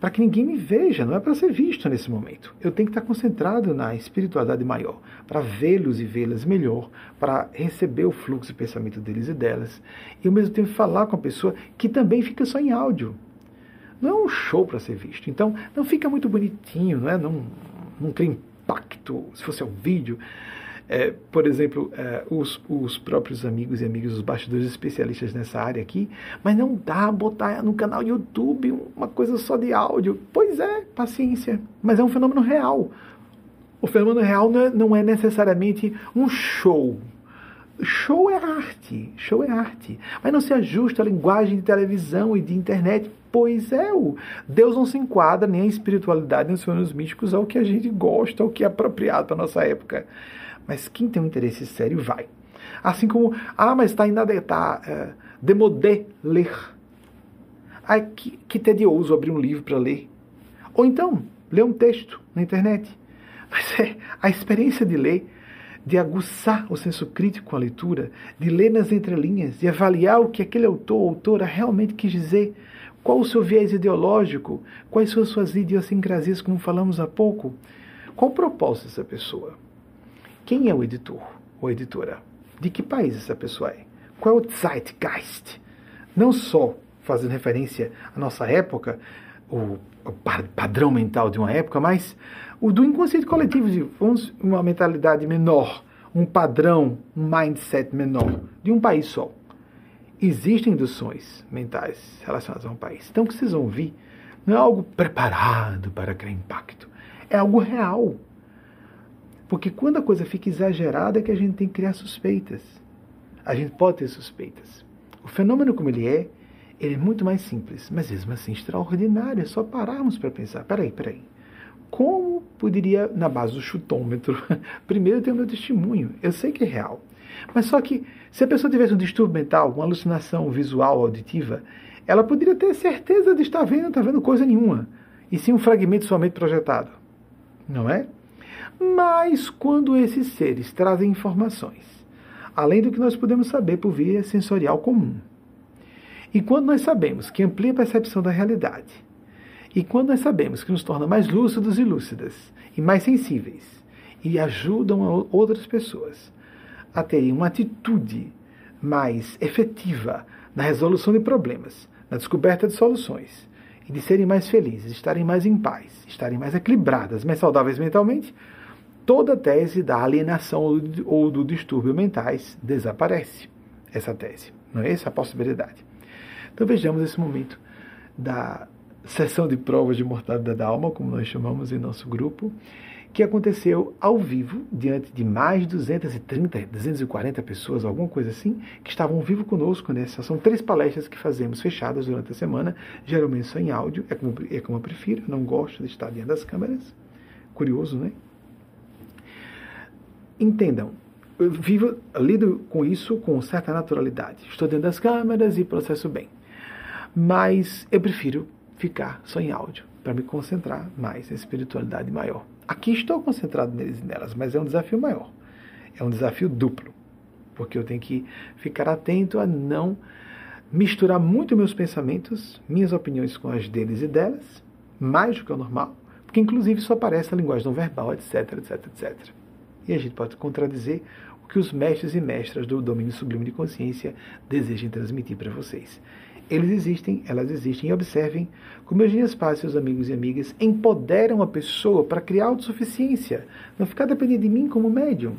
para que ninguém me veja, não é para ser visto nesse momento. Eu tenho que estar concentrado na espiritualidade maior, para vê-los e vê-las melhor, para receber o fluxo de pensamento deles e delas, e ao mesmo tempo falar com a pessoa que também fica só em áudio. Não é um show para ser visto. Então, não fica muito bonitinho, não é? Não, não impacto se fosse um vídeo. É, por exemplo, é, os, os, próprios amigos e amigas, os bastidores especialistas nessa área aqui, mas não dá botar no canal YouTube uma coisa só de áudio. Pois é, paciência. Mas é um fenômeno real. O fenômeno real não é, não é necessariamente um show. Show é arte, show é arte, mas não se ajusta à linguagem de televisão e de internet. Pois é, o Deus não se enquadra nem a espiritualidade nem os fenômenos místicos ao que a gente gosta, ao que é apropriado para nossa época. Mas quem tem um interesse sério vai. Assim como, ah, mas está ainda está é, demodé ler. Ai, que, que tedioso abrir um livro para ler. Ou então, ler um texto na internet. Mas é a experiência de ler, de aguçar o senso crítico com a leitura, de ler nas entrelinhas, de avaliar o que aquele autor ou autora realmente quis dizer, qual o seu viés ideológico, quais são as suas idiosincrasias, como falamos há pouco, qual o propósito dessa pessoa. Quem é o editor ou editora? De que país essa pessoa é? Qual é o Zeitgeist? Não só fazendo referência à nossa época, o, padrão mental de uma época, mas o do inconsciente coletivo, de uma mentalidade menor, um padrão, um mindset menor, de um país só. Existem induções mentais relacionadas a um país. Então, o que vocês vão ouvir não é algo preparado para criar impacto, é algo real. Porque quando a coisa fica exagerada é que a gente tem que criar suspeitas. A gente pode ter suspeitas. O fenômeno como ele é, ele é muito mais simples, mas mesmo assim extraordinário. É só pararmos para pensar. Peraí, peraí. Como poderia, na base do chutômetro, (laughs) primeiro ter o meu testemunho? Eu sei que é real. Mas só que, se a pessoa tivesse um distúrbio mental, uma alucinação visual, auditiva, ela poderia ter certeza de estar vendo, não está vendo coisa nenhuma. E sim um fragmento somente projetado. Não é? Mas quando esses seres trazem informações, além do que nós podemos saber por via sensorial comum, e quando nós sabemos que amplia a percepção da realidade, e quando nós sabemos que nos torna mais lúcidos e lúcidas, e mais sensíveis, e ajudam outras pessoas a terem uma atitude mais efetiva na resolução de problemas, na descoberta de soluções, e de serem mais felizes, estarem mais em paz, estarem mais equilibradas, mais saudáveis mentalmente, toda tese da alienação ou do distúrbio mentais desaparece. Essa tese, não é essa a possibilidade. Então vejamos esse momento da sessão de provas de mortalidade da alma, como nós chamamos em nosso grupo, que aconteceu ao vivo, diante de mais de 230, 240 pessoas, alguma coisa assim, que estavam vivo conosco nessa. São três palestras que fazemos fechadas durante a semana, geralmente só em áudio, é como, é como eu prefiro, não gosto de estar diante das câmeras. Curioso, né? Entendam, eu vivo, lido com isso com certa naturalidade. Estou dentro das câmeras e processo bem. Mas eu prefiro ficar só em áudio, para me concentrar mais em espiritualidade maior. Aqui estou concentrado neles e nelas, mas é um desafio maior. É um desafio duplo, porque eu tenho que ficar atento a não misturar muito meus pensamentos, minhas opiniões com as deles e delas, mais do que o normal, porque inclusive só aparece a linguagem não verbal, etc, etc, etc. E a gente pode contradizer o que os mestres e mestras do domínio sublime de consciência desejam transmitir para vocês. Eles existem, elas existem, e observem como Eugênia Paz e seus amigos e amigas empoderam a pessoa para criar autossuficiência, não ficar dependendo de mim como médium.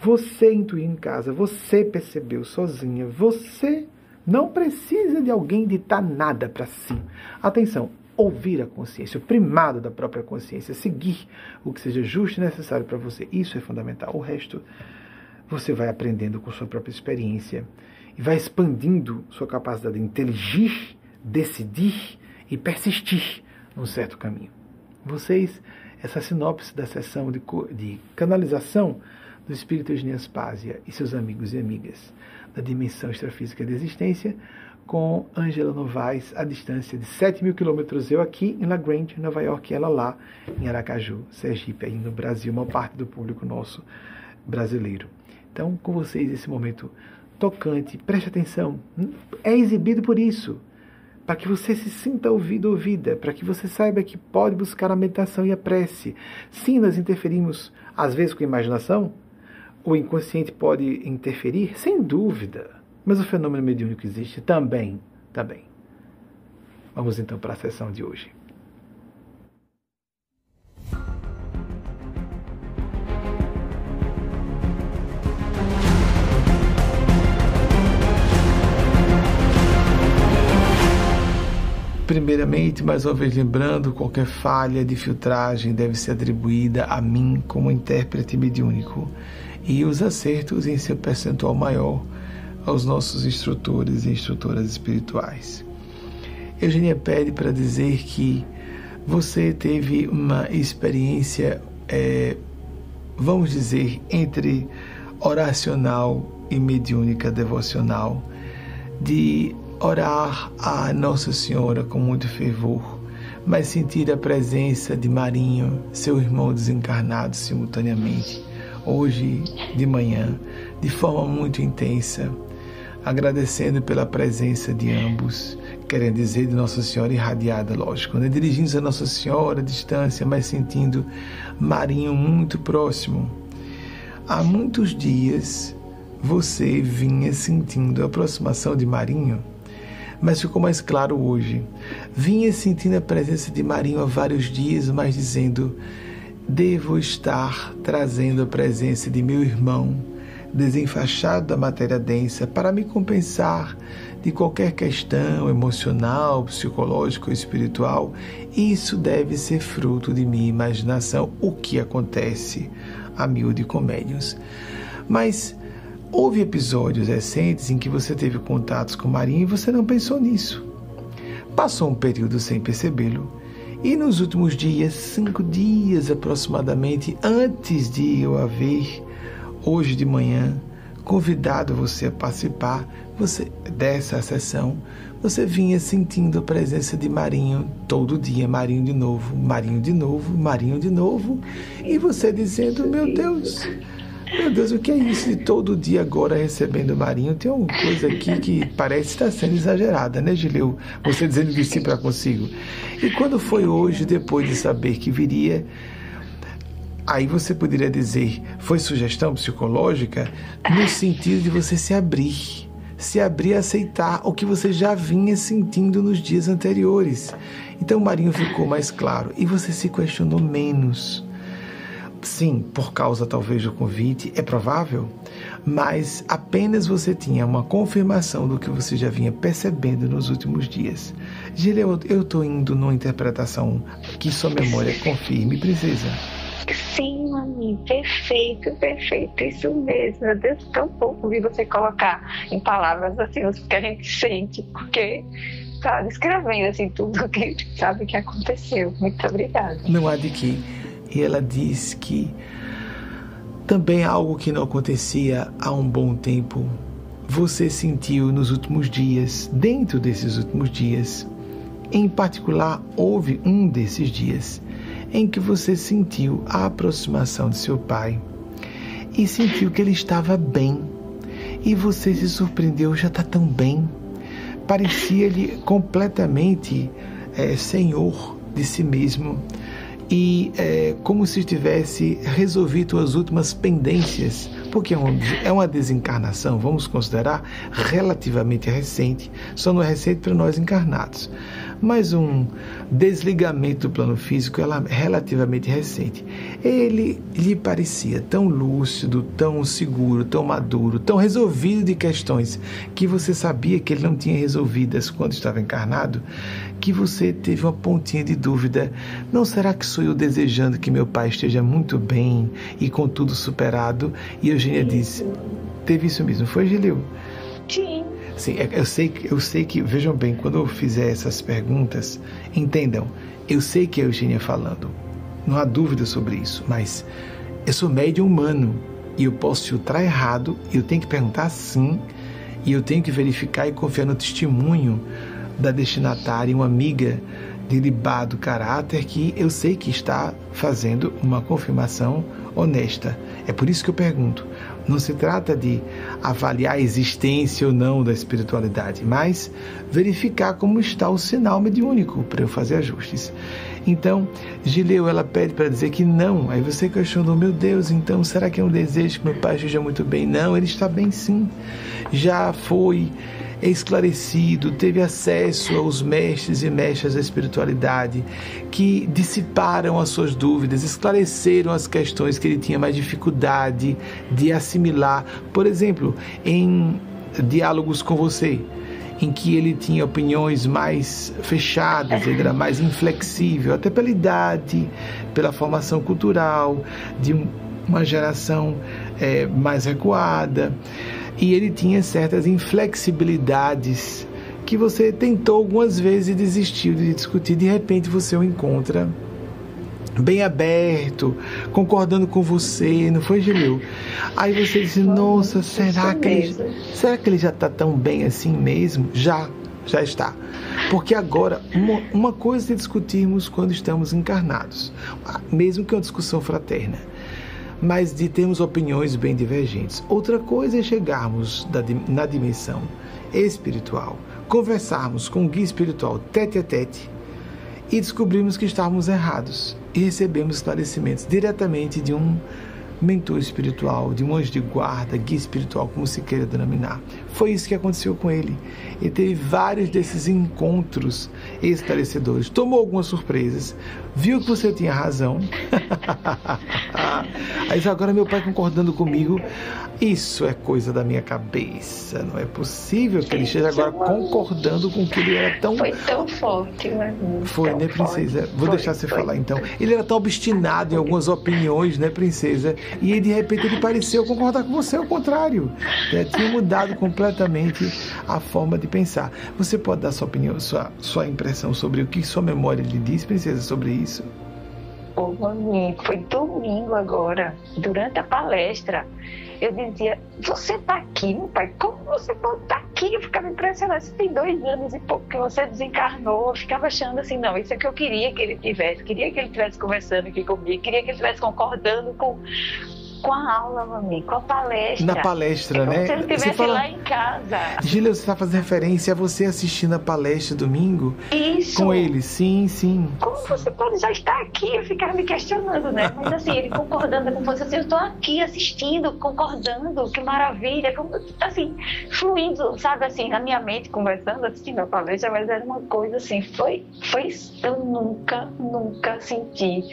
Você intuiu em casa, você percebeu sozinha, você Não precisa de alguém ditar nada para si. Atenção, ouvir a consciência, o primado da própria consciência, seguir o que seja justo e necessário para você. Isso é fundamental. O resto você vai aprendendo com sua própria experiência e vai expandindo sua capacidade de inteligir, decidir e persistir num certo caminho. Vocês, essa sinopse da sessão de, de canalização do espírito Eugênio Aspásia e seus amigos e amigas da dimensão extrafísica da existência, com Angela Novaes, a distância de 7 mil quilômetros, eu aqui em La Grande, Nova York, ela lá em Aracaju, Sergipe, aí no Brasil, uma parte do público nosso brasileiro. Então, com vocês, esse momento tocante, preste atenção, é exibido por isso, para que você se sinta ouvido ouvida, para que você saiba que pode buscar a meditação e a prece. Sim, nós interferimos, às vezes, com a imaginação, o inconsciente pode interferir, sem dúvida, mas o fenômeno mediúnico existe também, também. Vamos então para a sessão de hoje. Primeiramente, mais uma vez lembrando, qualquer falha de filtragem deve ser atribuída a mim como intérprete mediúnico e os acertos em seu percentual maior aos nossos instrutores e instrutoras espirituais. Eugênia pede para dizer que você teve uma experiência, é, vamos dizer, entre oracional e mediúnica devocional, de orar a Nossa Senhora com muito fervor, mas sentir a presença de Marinho, seu irmão desencarnado, simultaneamente, hoje de manhã, de forma muito intensa, agradecendo pela presença de ambos, querendo dizer de Nossa Senhora irradiada, lógico, né? dirigindo-se a Nossa Senhora à distância, mas sentindo Marinho muito próximo. Há muitos dias você vinha sentindo a aproximação de Marinho mas ficou mais claro hoje. Vinha sentindo a presença de Marinho há vários dias, mas dizendo: Devo estar trazendo a presença de meu irmão, desenfaixado da matéria densa, para me compensar de qualquer questão emocional, psicológica ou espiritual. Isso deve ser fruto de minha imaginação, o que acontece a mil de comédios. Mas Houve episódios recentes em que você teve contatos com Marinho e você não pensou nisso. Passou um período sem percebê-lo. E nos últimos dias, cinco dias aproximadamente, antes de eu haver, hoje de manhã, convidado você a participar você, dessa sessão, você vinha sentindo a presença de Marinho todo dia, Marinho de novo, Marinho de novo, Marinho de novo, e você dizendo: Meu Deus, meu Deus, o que é isso de todo dia agora recebendo Marinho? Tem uma coisa aqui que parece estar sendo exagerada, né, Gileu? Você dizendo de si para consigo. E quando foi hoje, depois de saber que viria, aí você poderia dizer, foi sugestão psicológica no sentido de você se abrir, se abrir a aceitar o que você já vinha sentindo nos dias anteriores. Então o Marinho ficou mais claro e você se questionou menos sim, por causa talvez do convite, é provável, mas apenas você tinha uma confirmação do que você já vinha percebendo nos últimos dias. Gília, eu estou indo numa interpretação que sua memória confirme, princesa. Sim, mami, perfeito, perfeito, isso mesmo. Meu Deus, tão pouco vi você colocar em palavras assim o que a gente sente, porque está descrevendo assim tudo o (laughs) que sabe que aconteceu. Muito obrigada. Não há de que e ela diz que também algo que não acontecia há um bom tempo, você sentiu nos últimos dias, dentro desses últimos dias. Em particular, houve um desses dias em que você sentiu a aproximação de seu pai e sentiu que ele estava bem. E você se surpreendeu, já está tão bem. Parecia-lhe completamente é, senhor de si mesmo e é, como se tivesse resolvido as últimas pendências porque é, é uma desencarnação, vamos considerar, relativamente recente, só não é recente para nós encarnados mas um desligamento do plano físico ela, relativamente recente. Ele lhe parecia tão lúcido, tão seguro, tão maduro, tão resolvido de questões que você sabia que ele não tinha resolvidas quando estava encarnado, que você teve uma pontinha de dúvida: não será que sou eu desejando que meu pai esteja muito bem e com tudo superado? E Eugênia disse: teve isso mesmo, foi Gileu? Sim. Sim, é, eu sei, eu sei que, vejam bem, quando eu fizer essas perguntas, entendam, eu sei que é a Eugênia falando, não há dúvida sobre isso, mas eu sou médium humano e eu posso filtrar errado, eu tenho que perguntar sim, e eu tenho que verificar e confiar no testemunho da destinatária, uma amiga de libado caráter que eu sei que está fazendo uma confirmação honesta. É por isso que eu pergunto: não se trata de avaliar a existência ou não da espiritualidade, mas verificar como está o sinal mediúnico para eu fazer ajustes. Então, Gileu, ela pede para dizer que não. Aí você questionou, meu Deus, então será que é um desejo que meu pai esteja muito bem? Não, ele está bem sim. Já foi esclarecido, teve acesso aos mestres e mestras da espiritualidade que dissiparam as suas dúvidas, esclareceram as questões que ele tinha mais dificuldade de assimilar. Por exemplo, em diálogos com você, em que ele tinha opiniões mais fechadas, ele era mais inflexível, até pela idade, pela formação cultural de uma geração é, mais recuada e ele tinha certas inflexibilidades que você tentou algumas vezes e desistiu de discutir. De repente você o encontra bem aberto, concordando com você, não foi, Gileu? Aí você disse, nossa, será que ele, será que ele já está tão bem assim mesmo? Já, já está. Porque agora, uma, uma coisa é discutirmos quando estamos encarnados, mesmo que uma discussão fraterna mas de termos opiniões bem divergentes. Outra coisa é chegarmos na dimensão espiritual, conversarmos com o guia espiritual tete a tete e descobrirmos que estávamos errados e recebemos esclarecimentos diretamente de um mentor espiritual, de um anjo de guarda, guia espiritual, como se queira denominar. Foi isso que aconteceu com ele. Ele teve vários desses encontros esclarecedores, tomou algumas surpresas, viu que você tinha razão. (laughs) Aí agora meu pai concordando comigo, isso é coisa da minha cabeça. Não é possível que ele esteja agora concordando com que ele era tão. Foi tão forte, mas. Foi, né, princesa? Forte. Vou foi, deixar você foi. falar então. Ele era tão obstinado em algumas opiniões, né, princesa? E de repente ele pareceu concordar com você, ao contrário. É, tinha mudado completamente a forma de pensar. Você pode dar sua opinião, sua, sua impressão sobre o que sua memória lhe diz, princesa, sobre isso? Ô, foi domingo agora, durante a palestra eu dizia, você está aqui, meu pai, como você pode estar tá aqui? Eu ficava impressionada, você tem dois anos e pouco que você desencarnou, eu ficava achando assim, não, isso é que eu queria que ele tivesse, queria que ele estivesse conversando aqui comigo, queria que ele estivesse concordando com, com a aula, mami, com a palestra. Na palestra, é né? Se ele estivesse fala... lá em casa. Gília, você está fazendo referência a você assistindo a palestra domingo? Isso. Com ele, sim, sim. Como você pode já estar aqui? Eu ficava me questionando, né? Mas assim, ele concordando com você, assim, eu estou aqui assistindo, concordando, que maravilha, como, assim, fluindo, sabe, assim, na minha mente, conversando, assistindo a palestra, mas era uma coisa assim, foi, foi, eu nunca, nunca senti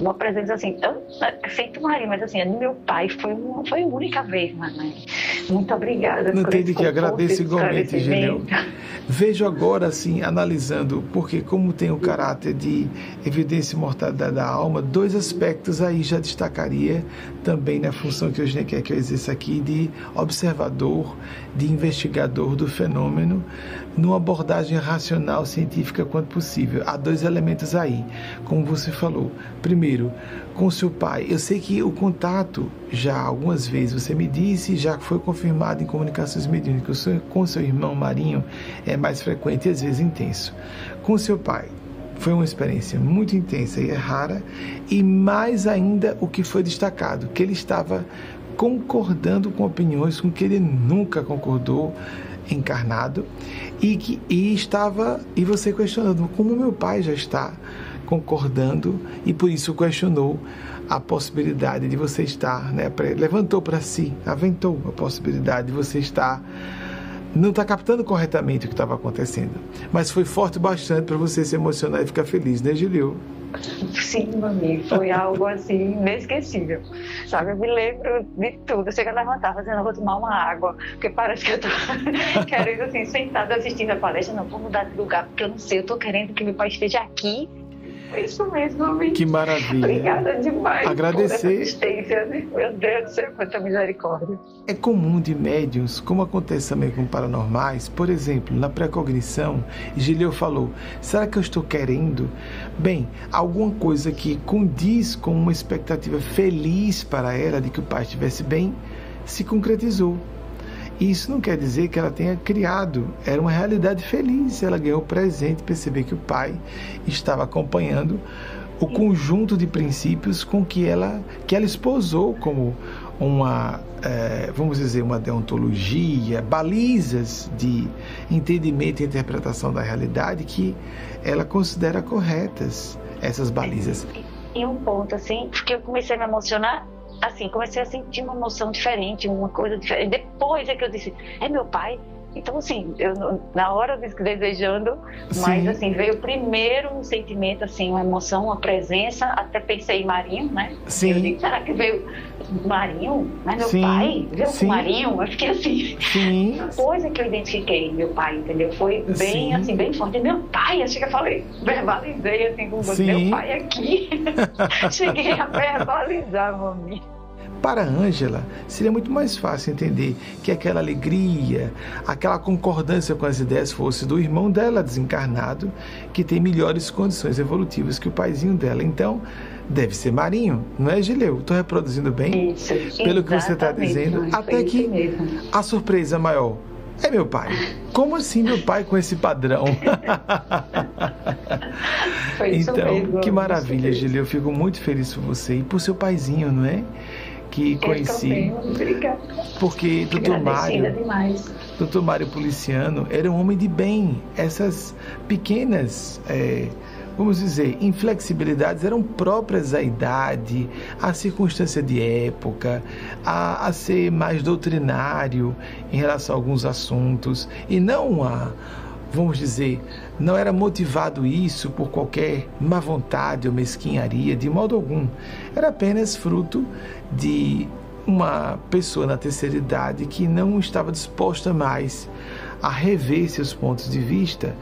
uma presença assim, tão, feito Maria, mas assim, no meu pai foi, uma, foi a única vez, mamãe. Muito obrigada. Não tem de que agradeço igualmente, Gineu. Vejo agora, assim, analisando, porque como tem o caráter de evidência e mortalidade da alma, dois aspectos aí já destacaria também na função que hoje quer que eu exerça aqui de observador, de investigador do fenômeno, numa abordagem racional, científica quanto possível. Há dois elementos aí, como você falou. Primeiro, com seu pai. Eu sei que o contato já algumas vezes você me disse, já foi confirmado em comunicações mediúnicas com seu irmão Marinho é mais frequente e às vezes intenso. Com seu pai, foi uma experiência muito intensa e é rara, e mais ainda o que foi destacado, que ele estava concordando com opiniões com que ele nunca concordou encarnado e que e estava e você questionando como meu pai já está concordando e por isso questionou a possibilidade de você estar, né, levantou para si, aventou a possibilidade de você estar não está captando corretamente o que estava acontecendo. Mas foi forte bastante para você se emocionar e ficar feliz, né, Gilio? Sim, mami, foi algo assim inesquecível. Sabe, eu me lembro de tudo. Eu chego a levantar, fazendo, eu vou tomar uma água, porque parece que eu tô (laughs) querendo assim, sentada assistindo a palestra. Não, vou mudar de lugar, porque eu não sei, eu tô querendo que meu pai esteja aqui isso mesmo, amigo. Que maravilha. Obrigada demais. Agradecer. Né? Meu Deus do céu, quanta misericórdia. É comum de médiums, como acontece também com paranormais, por exemplo, na pré-cognição, Gileu falou: será que eu estou querendo? Bem, alguma coisa que condiz com uma expectativa feliz para ela de que o pai estivesse bem, se concretizou. Isso não quer dizer que ela tenha criado, era uma realidade feliz. Ela ganhou presente, perceber que o pai estava acompanhando o conjunto de princípios com que ela que ela esposou como uma é, vamos dizer uma deontologia balizas de entendimento e interpretação da realidade que ela considera corretas essas balizas e um ponto assim porque eu comecei a me emocionar assim, comecei a sentir uma emoção diferente, uma coisa diferente. Depois é que eu disse, é meu pai? Então, assim, eu, na hora eu desejando, Sim. mas assim, veio primeiro um sentimento, assim, uma emoção, uma presença, até pensei em Marinho, né? Sim. Eu disse, será que veio Marinho? Mas meu Sim. pai veio Sim. com Marinho? Eu fiquei assim. Sim. Depois é que eu identifiquei meu pai, entendeu? Foi bem, Sim. assim, bem forte. Meu pai, acho que eu falei, verbalizei, assim, com você, meu pai aqui. (laughs) Cheguei a verbalizar, mami. Para Ângela, seria muito mais fácil entender que aquela alegria, aquela concordância com as ideias fosse do irmão dela desencarnado, que tem melhores condições evolutivas que o paizinho dela. Então, deve ser Marinho, não é, Gileu? Estou reproduzindo bem? Isso, Pelo que você está dizendo. Até que a surpresa maior é meu pai. Como assim meu pai com esse padrão? então, que maravilha, Gileu. Eu fico muito feliz por você e por seu paizinho, não é? Que conheci. Obrigada. Porque Dr. Mário, Dr. Mário Policiano era um homem de bem. Essas pequenas, é, vamos dizer, inflexibilidades eram próprias à idade, à circunstância de época, a, a ser mais doutrinário em relação a alguns assuntos e não a vamos dizer, não era motivado isso por qualquer má vontade ou mesquinharia, de modo algum. Era apenas fruto de uma pessoa na terceira idade que não estava disposta mais a rever seus pontos de vista,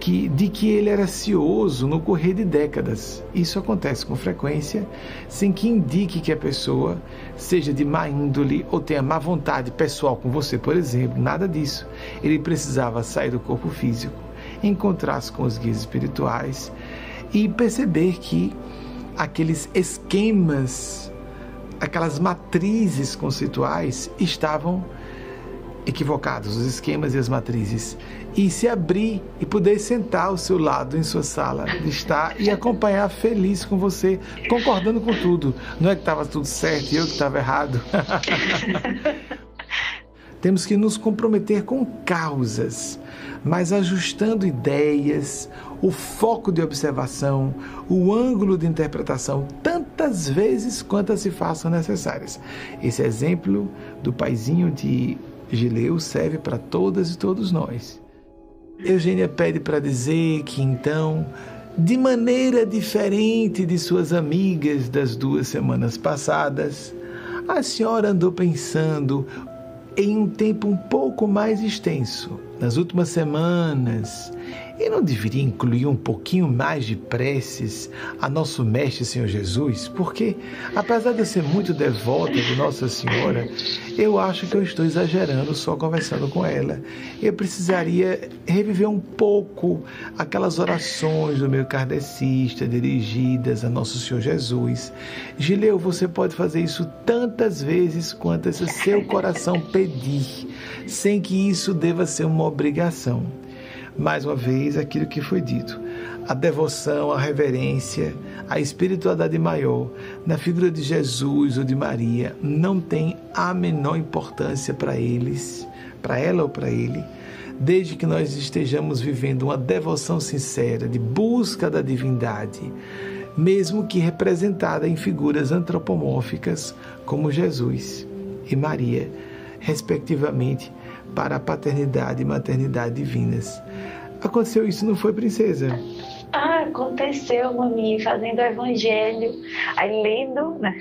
que, de que ele era cioso no correr de décadas. Isso acontece com frequência, sem que indique que a pessoa seja de má índole ou tenha má vontade pessoal com você, por exemplo. Nada disso. Ele precisava sair do corpo físico, encontrar-se com os guias espirituais e perceber que aqueles esquemas, aquelas matrizes conceituais estavam equivocados, os esquemas e as matrizes, e se abrir e poder sentar ao seu lado em sua sala de estar e acompanhar feliz com você, concordando com tudo. Não é que estava tudo certo e eu que estava errado. (laughs) Temos que nos comprometer com causas, mas ajustando ideias, o foco de observação, o ângulo de interpretação, tantas vezes quantas se façam necessárias. Esse exemplo do paizinho de Gileu serve para todas e todos nós. Eugênia pede para dizer que então, de maneira diferente de suas amigas das duas semanas passadas, a senhora andou pensando em um tempo um pouco mais extenso, nas últimas semanas, e não deveria incluir um pouquinho mais de preces a nosso Mestre Senhor Jesus? Porque, apesar de eu ser muito devota de Nossa Senhora, eu acho que eu estou exagerando só conversando com ela. Eu precisaria reviver um pouco aquelas orações do meu kardecista dirigidas a Nosso Senhor Jesus. Gileu, você pode fazer isso tantas vezes quantas seu coração pedir, sem que isso deva ser uma obrigação mais uma vez aquilo que foi dito. A devoção, a reverência, a espiritualidade maior na figura de Jesus ou de Maria não tem a menor importância para eles, para ela ou para ele, desde que nós estejamos vivendo uma devoção sincera de busca da divindade, mesmo que representada em figuras antropomórficas como Jesus e Maria, respectivamente, para a paternidade e maternidade divinas. Aconteceu isso, não foi, princesa? Ah, aconteceu, mami, fazendo o evangelho, aí lendo, né?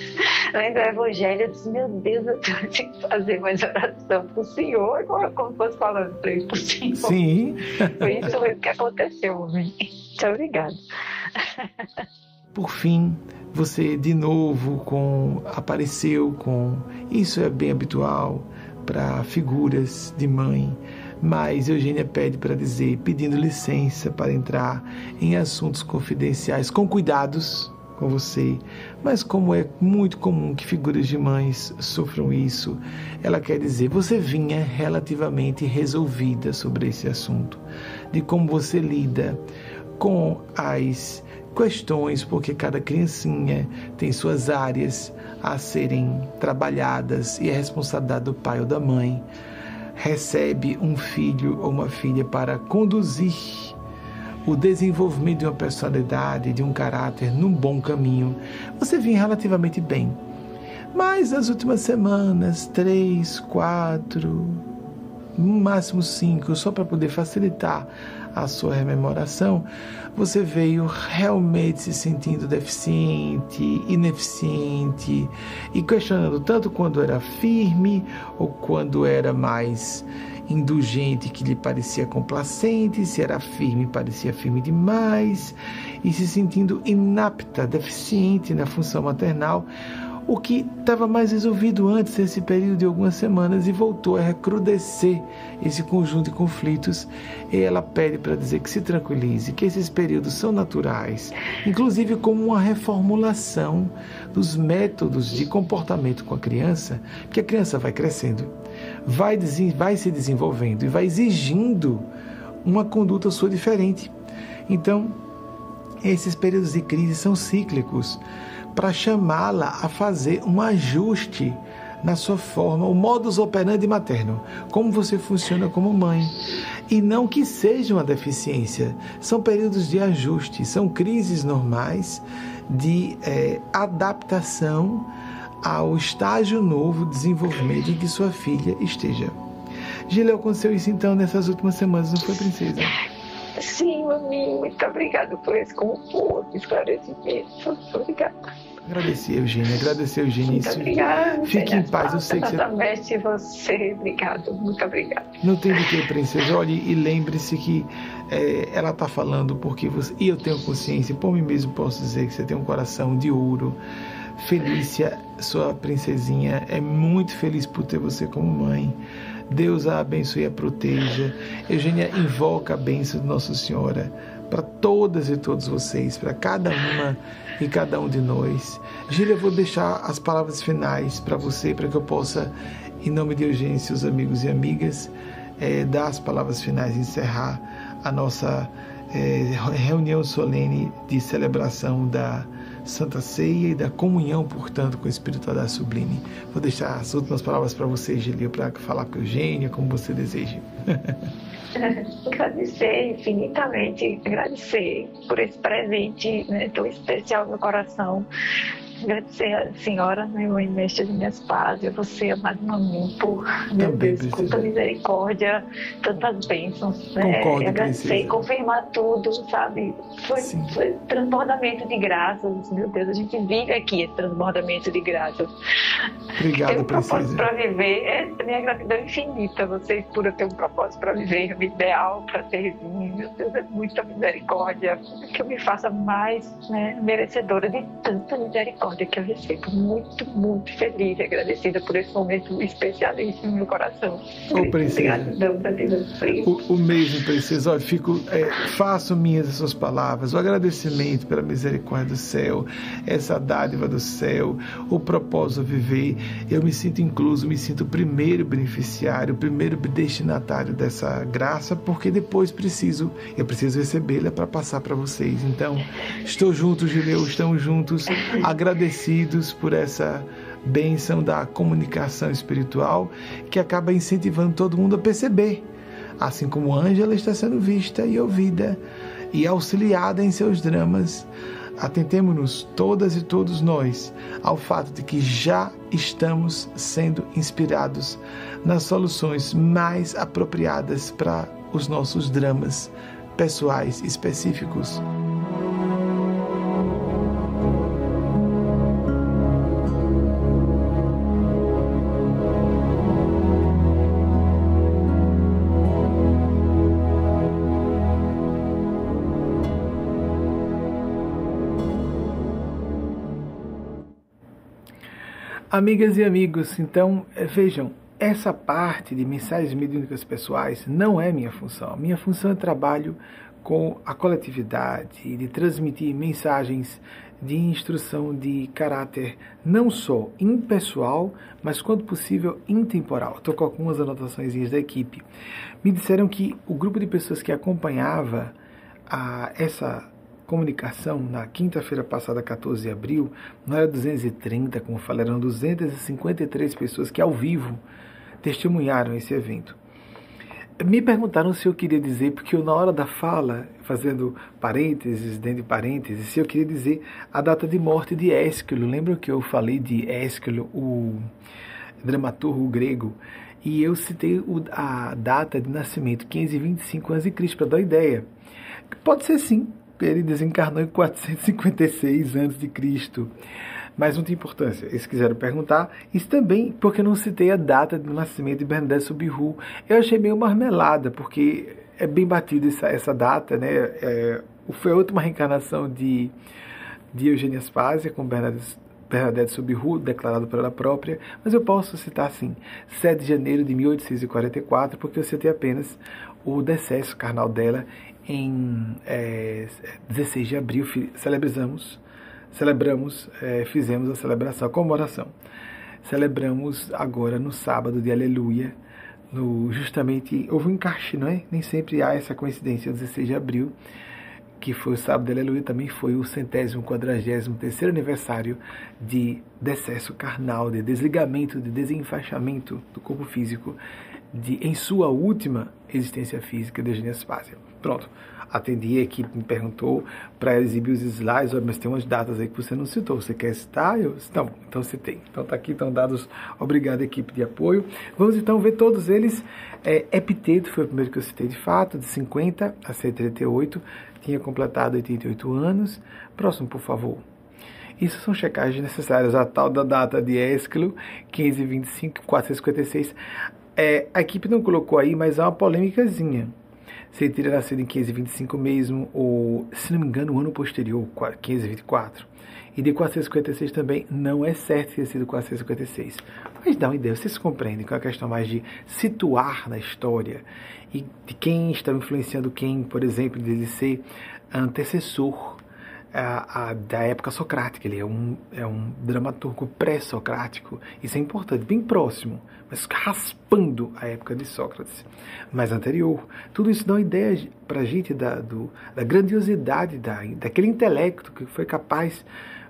(laughs) lendo o evangelho, eu disse, meu Deus, eu tenho que fazer mais oração pro Senhor, agora como fosse falando para ele pro Senhor. Sim. (laughs) Foi isso mesmo que aconteceu, mami. Muito obrigada. (laughs) Por fim, você de novo com apareceu com isso é bem habitual para figuras de mãe mas Eugênia pede para dizer, pedindo licença para entrar em assuntos confidenciais com cuidados com você. Mas como é muito comum que figuras de mães sofram isso, ela quer dizer, você vinha relativamente resolvida sobre esse assunto, de como você lida com as questões, porque cada criancinha tem suas áreas a serem trabalhadas e é responsabilidade do pai ou da mãe recebe um filho ou uma filha para conduzir o desenvolvimento de uma personalidade, de um caráter num bom caminho, você vinha relativamente bem. Mas nas últimas semanas, três, quatro, no máximo cinco, só para poder facilitar a sua rememoração, você veio realmente se sentindo deficiente, ineficiente e questionando tanto quando era firme ou quando era mais indulgente que lhe parecia complacente, se era firme parecia firme demais e se sentindo inapta, deficiente na função maternal o que estava mais resolvido antes desse período de algumas semanas e voltou a recrudescer esse conjunto de conflitos. E ela pede para dizer que se tranquilize, que esses períodos são naturais, inclusive como uma reformulação dos métodos de comportamento com a criança, que a criança vai crescendo, vai, vai se desenvolvendo e vai exigindo uma conduta sua diferente. Então, esses períodos de crise são cíclicos para chamá-la a fazer um ajuste na sua forma, o modus operandi materno, como você funciona como mãe. E não que seja uma deficiência, são períodos de ajuste, são crises normais de é, adaptação ao estágio novo de desenvolvimento em que sua filha esteja. Gila, aconteceu isso então nessas últimas semanas, não foi, princesa? Sim, mami, muito obrigada por esse conforto, esclarecimento. Obrigada. Agradecer, Eugênia. Agradecer, Eugênia. Muito obrigada. Fique em paz. Eu sei que você... você. Obrigado. Muito obrigada. Não tem de que, princesa. Olhe e lembre-se que é, ela está falando porque você... E eu tenho consciência. Por mim mesmo posso dizer que você tem um coração de ouro. Felícia, sua princesinha, é muito feliz por ter você como mãe. Deus a abençoe e a proteja. Eugênia invoca a bênção de Nossa Senhora para todas e todos vocês, para cada uma e cada um de nós. Gília, eu vou deixar as palavras finais para você, para que eu possa, em nome de Eugênio, seus amigos e amigas, é, dar as palavras finais e encerrar a nossa é, reunião solene de celebração da Santa Ceia e da comunhão, portanto, com o Espírito da Sublime. Vou deixar as últimas palavras para você, Gília, para falar com Eugênia, como você deseja. (laughs) agradecer infinitamente, agradecer por esse presente né, tão especial no coração agradecer a senhora, né, mãe mestre de minhas pazes, você, amado mamãe, por meu Deus, tanta misericórdia, tantas bênçãos. Né? Concordo, agradecer e confirmar tudo, sabe? Foi, foi, transbordamento de graças, meu Deus, a gente vive aqui esse transbordamento de graças. Obrigado, Ter um propósito para viver, é minha gratidão infinita, vocês por eu ter um propósito para viver, um ideal para servir, meu Deus, é muita misericórdia, que eu me faça mais né, merecedora de tanta misericórdia misericórdia que eu recebo. Muito, muito feliz e agradecida por esse momento especialíssimo no meu coração. Ô, princesa. O, o mesmo, princesa. Olha, fico, é, faço minhas essas palavras, o agradecimento pela misericórdia do céu, essa dádiva do céu, o propósito de viver. Eu me sinto incluso, me sinto o primeiro beneficiário, o primeiro destinatário dessa graça, porque depois preciso, eu preciso recebê-la para passar para vocês. Então, estou junto, Gileu, estamos juntos. Agradeço agradecidos por essa bênção da comunicação espiritual que acaba incentivando todo mundo a perceber assim como Ângela está sendo vista e ouvida e auxiliada em seus dramas. Atentemos-nos, todas e todos nós, ao fato de que já estamos sendo inspirados nas soluções mais apropriadas para os nossos dramas pessoais específicos. Amigas e amigos, então eh, vejam, essa parte de mensagens mediúnicas pessoais não é minha função. Minha função é trabalho com a coletividade, de transmitir mensagens de instrução de caráter não só impessoal, mas quando possível intemporal. Estou com algumas anotações da equipe. Me disseram que o grupo de pessoas que acompanhava a essa comunicação, na quinta-feira passada, 14 de abril, não era 230, como falei, eram 253 pessoas que ao vivo testemunharam esse evento. Me perguntaram se eu queria dizer, porque eu, na hora da fala, fazendo parênteses, dentro de parênteses, se eu queria dizer a data de morte de Ésquilo. Lembra que eu falei de Ésquilo, o dramaturgo grego? E eu citei a data de nascimento, 525 a.C., para dar ideia. Pode ser sim, ele desencarnou em 456 a.C. Mas não tem importância. Eles quiseram perguntar. Isso também porque não citei a data do nascimento de Bernadette Subiru. Eu achei meio marmelada, porque é bem batida essa, essa data, né? É, foi a última reencarnação de, de Eugênia Spazia com Bernadette, Bernadette Subiru, declarado por ela própria, mas eu posso citar assim, 7 de janeiro de 1844, porque eu citei apenas o decesso carnal dela em é, 16 de abril celebramos, celebramos, é, fizemos a celebração, a comemoração. Celebramos agora no sábado de Aleluia, no, justamente, houve um encaixe, não é? Nem sempre há essa coincidência, 16 de abril, que foi o sábado de Aleluia, também foi o centésimo, quadragésimo terceiro aniversário de decesso carnal, de desligamento, de desenfaixamento do corpo físico, de, em sua última existência física de Eugênia Spazia. Pronto. Atendi a equipe, me perguntou para exibir os slides, mas tem umas datas aí que você não citou. Você quer citar? Eu disse, não, então citei. Então tá aqui, estão dados. Obrigado, equipe de apoio. Vamos então ver todos eles. É, Epiteto foi o primeiro que eu citei de fato, de 50 a 138. Tinha completado 88 anos. Próximo, por favor. Isso são checagens necessárias. A tal da data de Ésquilo, 1525, 456. É, a equipe não colocou aí, mas há uma polêmicazinha se ele teria nascido em 525 mesmo, ou, se não me engano, o ano posterior, 524. E de 456 também não é certo ter sido 456. Mas dá uma ideia, vocês compreendem que é uma questão mais de situar na história e de quem está influenciando quem, por exemplo, de ser antecessor a, a, da época socrática. Ele é um, é um dramaturgo pré-socrático. Isso é importante, bem próximo, mas raspando a época de Sócrates, mais anterior. Tudo isso dá uma ideia para a gente da, do, da grandiosidade da, daquele intelecto que foi capaz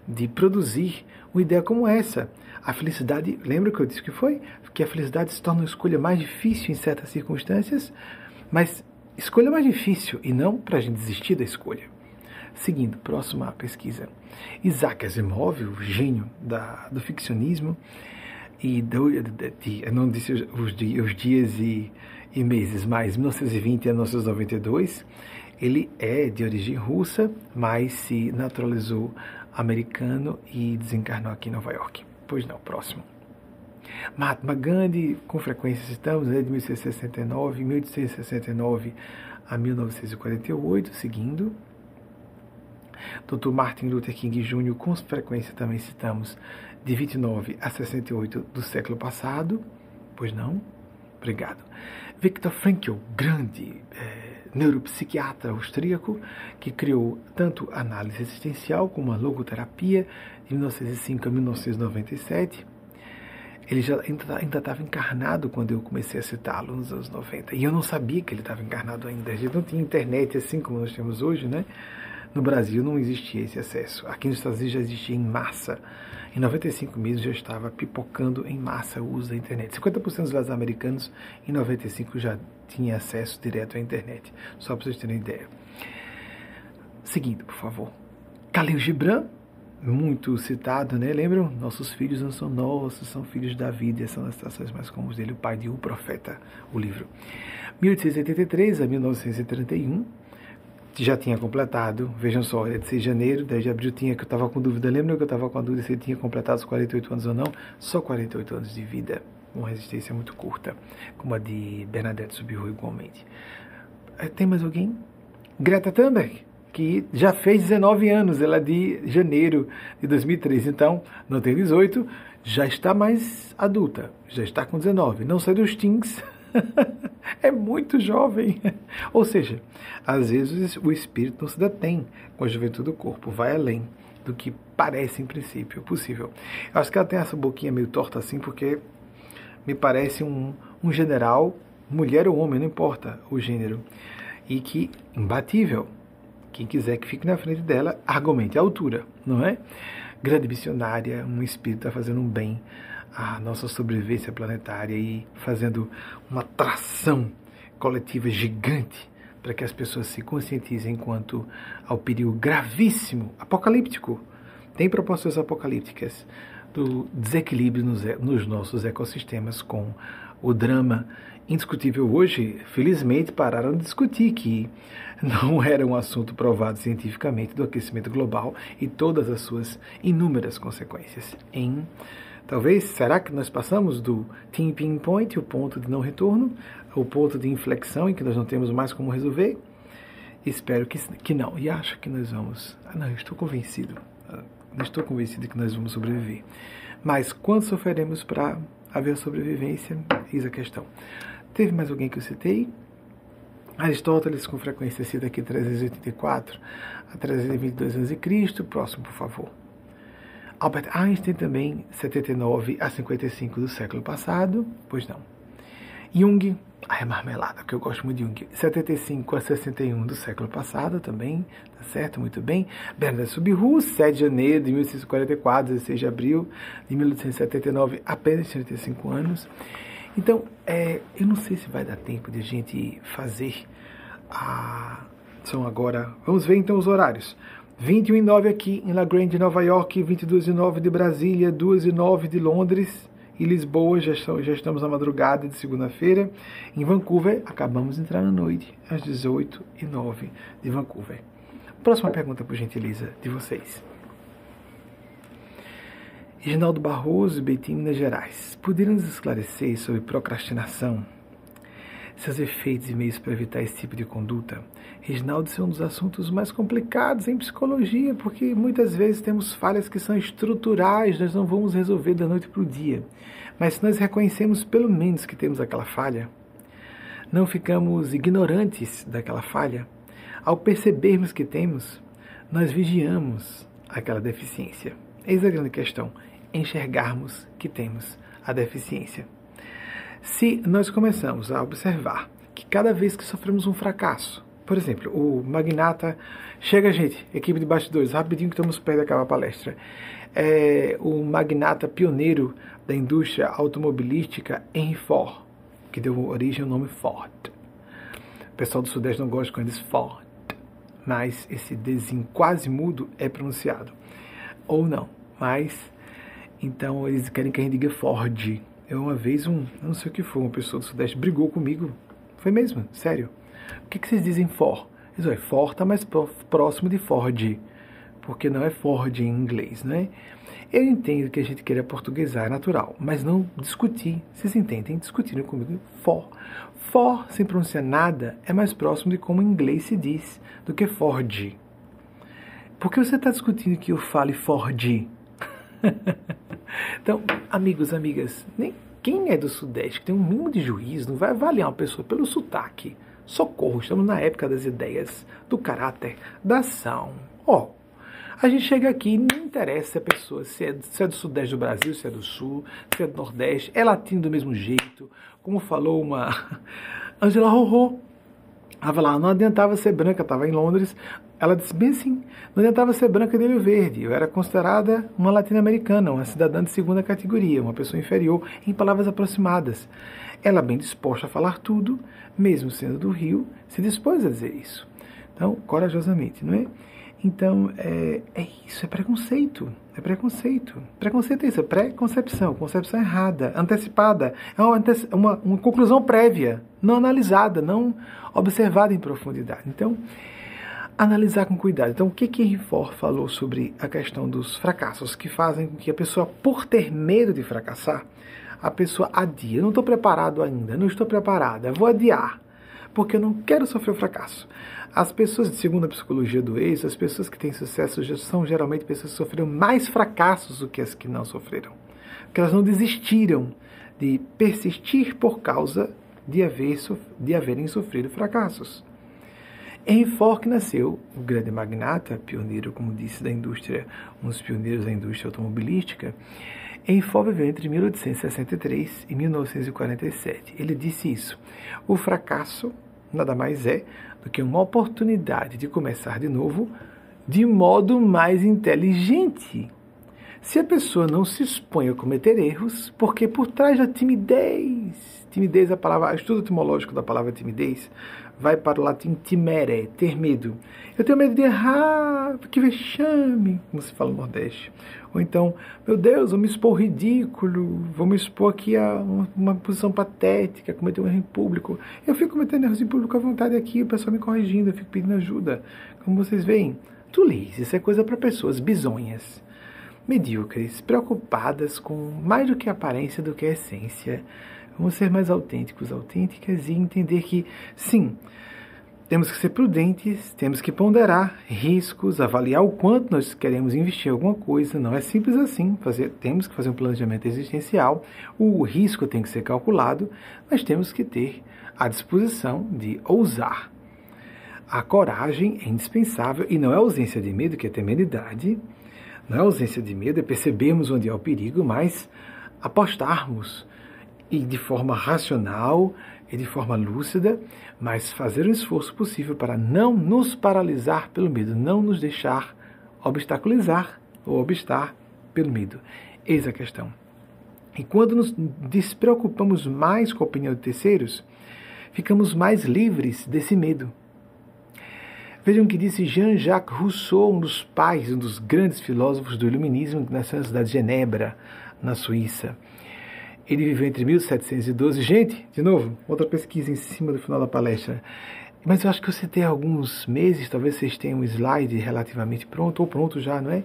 de produzir uma ideia como essa. A felicidade, lembra que eu disse que foi? Que a felicidade se torna uma escolha mais difícil em certas circunstâncias, mas escolha mais difícil e não para a gente desistir da escolha. Seguindo, próxima pesquisa. Isaac Asimov, o gênio da, do ficcionismo, e do, de, não disse os, os dias e, e, meses, mas 1920 a 1992, ele é de origem russa, mas se naturalizou americano e desencarnou aqui em Nova York. Pois não, próximo. Mahatma Gandhi, com frequência citamos, é de 1869, 1869 a 1948, seguindo. Dr. Martin Luther King Jr., com frequência também citamos, de 29 a 68 do século passado. Pois não? Obrigado. Viktor Frankl, grande é, neuropsiquiatra austríaco, que criou tanto análise existencial como a logoterapia, de 1905 a 1997. Ele já ainda estava encarnado quando eu comecei a citá-lo nos anos 90. E eu não sabia que ele estava encarnado ainda. A gente não tinha internet assim como nós temos hoje, né? No Brasil não existia esse acesso. Aqui nos Estados Unidos já existia em massa. Em 95 mesmo já estava pipocando em massa o uso da internet. 50% dos brasileiros americanos em 95 já tinha acesso direto à internet. Só para vocês terem ideia. Seguindo, por favor. Khalil Gibran, muito citado, né? Lembram? Nossos filhos não são nossos, são filhos da vida. Essas são as citações mais comuns dele, o pai de O Profeta, o livro. 1883 a 1931 já tinha completado, vejam só, é de 6 de janeiro, 10 de abril tinha que eu estava com dúvida, lembra que eu estava com a dúvida se ele tinha completado os 48 anos ou não? Só 48 anos de vida, uma resistência muito curta, como a de Bernadette Subiru igualmente. Eh, tem mais alguém? Greta Thunberg, que já fez 19 anos, ela é de janeiro de 2003, então não tem 18, já está mais adulta, já está com 19, não sai dos teens, (laughs) é muito jovem. (laughs) Ou seja, às vezes o espírito não se detém com a juventude do corpo, vai além do que parece em princípio possível. Eu acho que ela tem essa boquinha meio torta assim porque me parece um, um general, mulher ou homem, não importa o gênero, e que imbatível. Quem quiser que fique na frente dela, argumente a altura, não é? Grande missionária, um espírito está fazendo um bem a nossa sobrevivência planetária e fazendo uma tração coletiva gigante para que as pessoas se conscientizem quanto ao perigo gravíssimo, apocalíptico. Tem propostas apocalípticas do desequilíbrio nos, nos nossos ecossistemas com o drama indiscutível hoje, felizmente pararam de discutir que não (laughs) era um assunto provado cientificamente do aquecimento global e todas as suas inúmeras consequências em Talvez, será que nós passamos do tipping point, o ponto de não retorno, o ponto de inflexão em que nós não temos mais como resolver? Espero que, que não. E acho que nós vamos. Ah, não, estou convencido. Ah, estou convencido que nós vamos sobreviver. Mas quanto sofreremos para haver sobrevivência? Eis a questão. Teve mais alguém que eu citei? Aristóteles, com frequência, cita aqui 384 a 322 a.C. Próximo, por favor. Albert Einstein também, 79 a 55 do século passado, pois não. Jung, ai, é marmelada, que eu gosto muito de Jung, 75 a 61 do século passado também, tá certo? Muito bem. Bernardo Subiru, 7 de janeiro de 1844, 16 de abril de 1879, apenas 35 anos. Então, é, eu não sei se vai dar tempo de a gente fazer a. São agora. Vamos ver então os horários. 21 e 9 aqui em La Grande, Nova York, 22 e 9 de Brasília, 2 e 9 de Londres e Lisboa, já, já estamos na madrugada de segunda-feira. Em Vancouver, acabamos de entrar na noite, às 18 e 9 de Vancouver. Próxima pergunta, por gentileza, de vocês. Reginaldo Barroso, Betim, Minas Gerais. Poderiam nos esclarecer sobre procrastinação? Seus efeitos e meios para evitar esse tipo de conduta. Reginaldo, isso é um dos assuntos mais complicados em psicologia, porque muitas vezes temos falhas que são estruturais, nós não vamos resolver da noite para o dia. Mas se nós reconhecemos pelo menos que temos aquela falha, não ficamos ignorantes daquela falha, ao percebermos que temos, nós vigiamos aquela deficiência. Eis a grande questão: enxergarmos que temos a deficiência. Se nós começamos a observar que cada vez que sofremos um fracasso, por exemplo, o magnata chega, gente, equipe de bastidores, rapidinho que estamos perto de acabar a palestra. É, o magnata pioneiro da indústria automobilística Henry Ford, que deu origem ao nome Ford. O pessoal do Sudeste não gosta quando diz Ford, mas esse desenho quase mudo é pronunciado. Ou não, mas então eles querem que a gente diga Ford. Eu uma vez, um, não sei o que foi, uma pessoa do Sudeste brigou comigo. Foi mesmo, sério. O que, que vocês dizem for? Isso é, for está mais próximo de Ford, porque não é Ford em inglês, né? Eu entendo que a gente queira portuguesar, é natural, mas não discutir. Vocês entendem? Discutindo comigo, for. For, sem pronunciar nada, é mais próximo de como em inglês se diz do que Ford. Por que você está discutindo que eu fale Ford? (laughs) então, amigos, amigas, nem quem é do Sudeste, tem um mínimo de juízo, não vai avaliar uma pessoa pelo sotaque. Socorro, estamos na época das ideias, do caráter, da ação. Ó, oh, a gente chega aqui e não interessa a pessoa se é, se é do Sudeste do Brasil, se é do Sul, se é do Nordeste, é latino do mesmo jeito, como falou uma (laughs) Angela Rorô, Estava lá, não adiantava ser branca, estava em Londres. Ela disse bem assim: não adiantava ser branca de olho verde. Eu era considerada uma latino-americana, uma cidadã de segunda categoria, uma pessoa inferior, em palavras aproximadas. Ela, bem disposta a falar tudo, mesmo sendo do Rio, se dispôs a dizer isso. Então, corajosamente, não é? Então, é, é isso, é preconceito. É preconceito. Preconceito é isso, é pré-concepção, concepção errada, antecipada. É uma, uma, uma conclusão prévia, não analisada, não observada em profundidade. Então, analisar com cuidado. Então, o que que Ford falou sobre a questão dos fracassos que fazem com que a pessoa, por ter medo de fracassar, a pessoa adia. Não estou preparado ainda, não estou preparada, vou adiar, porque eu não quero sofrer o fracasso. As pessoas, segundo a psicologia do êxito, as pessoas que têm sucesso são geralmente pessoas que sofreram mais fracassos do que as que não sofreram. Porque elas não desistiram de persistir por causa de, haver, de haverem sofrido fracassos. Henry Ford nasceu, o grande magnata, pioneiro, como disse, da indústria, um dos pioneiros da indústria automobilística. Henry Ford viveu entre 1863 e 1947. Ele disse isso: o fracasso nada mais é do que uma oportunidade de começar de novo de modo mais inteligente. Se a pessoa não se expõe a cometer erros, porque por trás da timidez, timidez, a palavra, o estudo etimológico da palavra timidez, vai para o latim timere, ter medo. Eu tenho medo de errar, que vexame, como se fala no Nordeste. Ou então, meu Deus, vou me expor ridículo, vou me expor aqui a uma, uma posição patética, cometer um erro em público. Eu fico cometendo erros em público à vontade aqui, o pessoal me corrigindo, eu fico pedindo ajuda. Como vocês veem, tulice, isso é coisa para pessoas bizonhas, medíocres, preocupadas com mais do que a aparência do que a essência. Vamos ser mais autênticos, autênticas e entender que, sim, temos que ser prudentes, temos que ponderar riscos, avaliar o quanto nós queremos investir em alguma coisa. Não é simples assim. Fazer, temos que fazer um planejamento existencial. O risco tem que ser calculado, mas temos que ter a disposição de ousar. A coragem é indispensável e não é ausência de medo, que é temeridade. Não é ausência de medo, é percebermos onde é o perigo, mas apostarmos e de forma racional e de forma lúcida, mas fazer o esforço possível para não nos paralisar pelo medo, não nos deixar obstaculizar ou obstar pelo medo. Eis a questão. E quando nos despreocupamos mais com a opinião de terceiros, ficamos mais livres desse medo. Vejam o que disse Jean-Jacques Rousseau, um dos pais, um dos grandes filósofos do iluminismo, na cidade de Genebra, na Suíça. Ele viveu entre 1712. Gente, de novo, outra pesquisa em cima do final da palestra. Mas eu acho que eu citei alguns meses, talvez vocês tenham um slide relativamente pronto, ou pronto já, não é?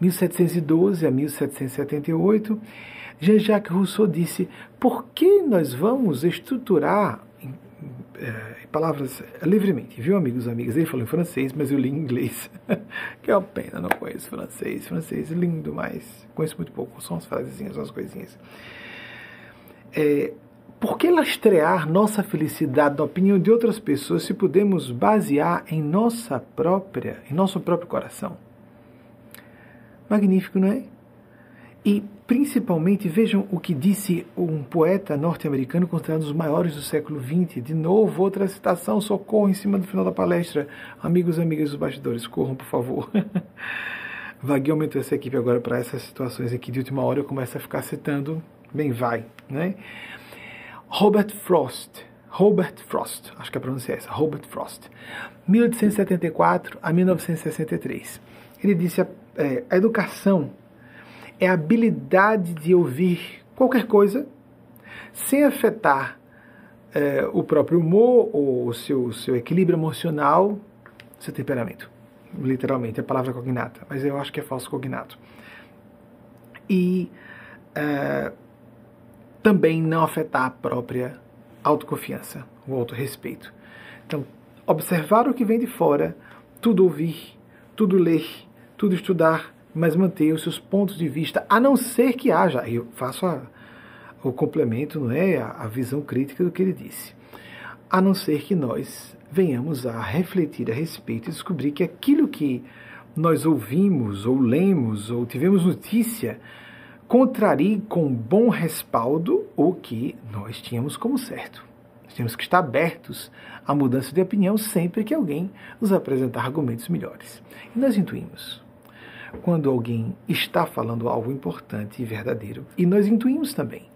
1712 a 1778. Jean-Jacques Rousseau disse: por que nós vamos estruturar, em palavras livremente, viu, amigos e amigas? Ele falou em francês, mas eu li em inglês. (laughs) que é uma pena, não conheço francês. Francês lindo, mas conheço muito pouco, são as frasezinhas, umas coisinhas é, por que lastrear nossa felicidade na opinião de outras pessoas se podemos basear em nossa própria, em nosso próprio coração? Magnífico, não é? E principalmente vejam o que disse um poeta norte-americano considerado um dos maiores do século XX. De novo, outra citação, socorro em cima do final da palestra. Amigos e amigas dos bastidores, corram, por favor. (laughs) Vaguei aumentou essa equipe agora para essas situações aqui de última hora. Eu começo a ficar citando bem vai, né? Robert Frost, Robert Frost, acho que a pronúncia é essa, Robert Frost, 1874 a 1963. Ele disse a, é, a educação é a habilidade de ouvir qualquer coisa sem afetar é, o próprio humor ou o seu, seu equilíbrio emocional, seu temperamento. Literalmente, é a palavra cognata, mas eu acho que é falso cognato. E é, também não afetar a própria autoconfiança, o autorrespeito. Então, observar o que vem de fora, tudo ouvir, tudo ler, tudo estudar, mas manter os seus pontos de vista, a não ser que haja, eu faço a, o complemento, não é, a, a visão crítica do que ele disse, a não ser que nós venhamos a refletir a respeito e descobrir que aquilo que nós ouvimos ou lemos ou tivemos notícia contrarie com bom respaldo o que nós tínhamos como certo. Nós temos que estar abertos à mudança de opinião sempre que alguém nos apresentar argumentos melhores. E nós intuímos quando alguém está falando algo importante e verdadeiro. E nós intuímos também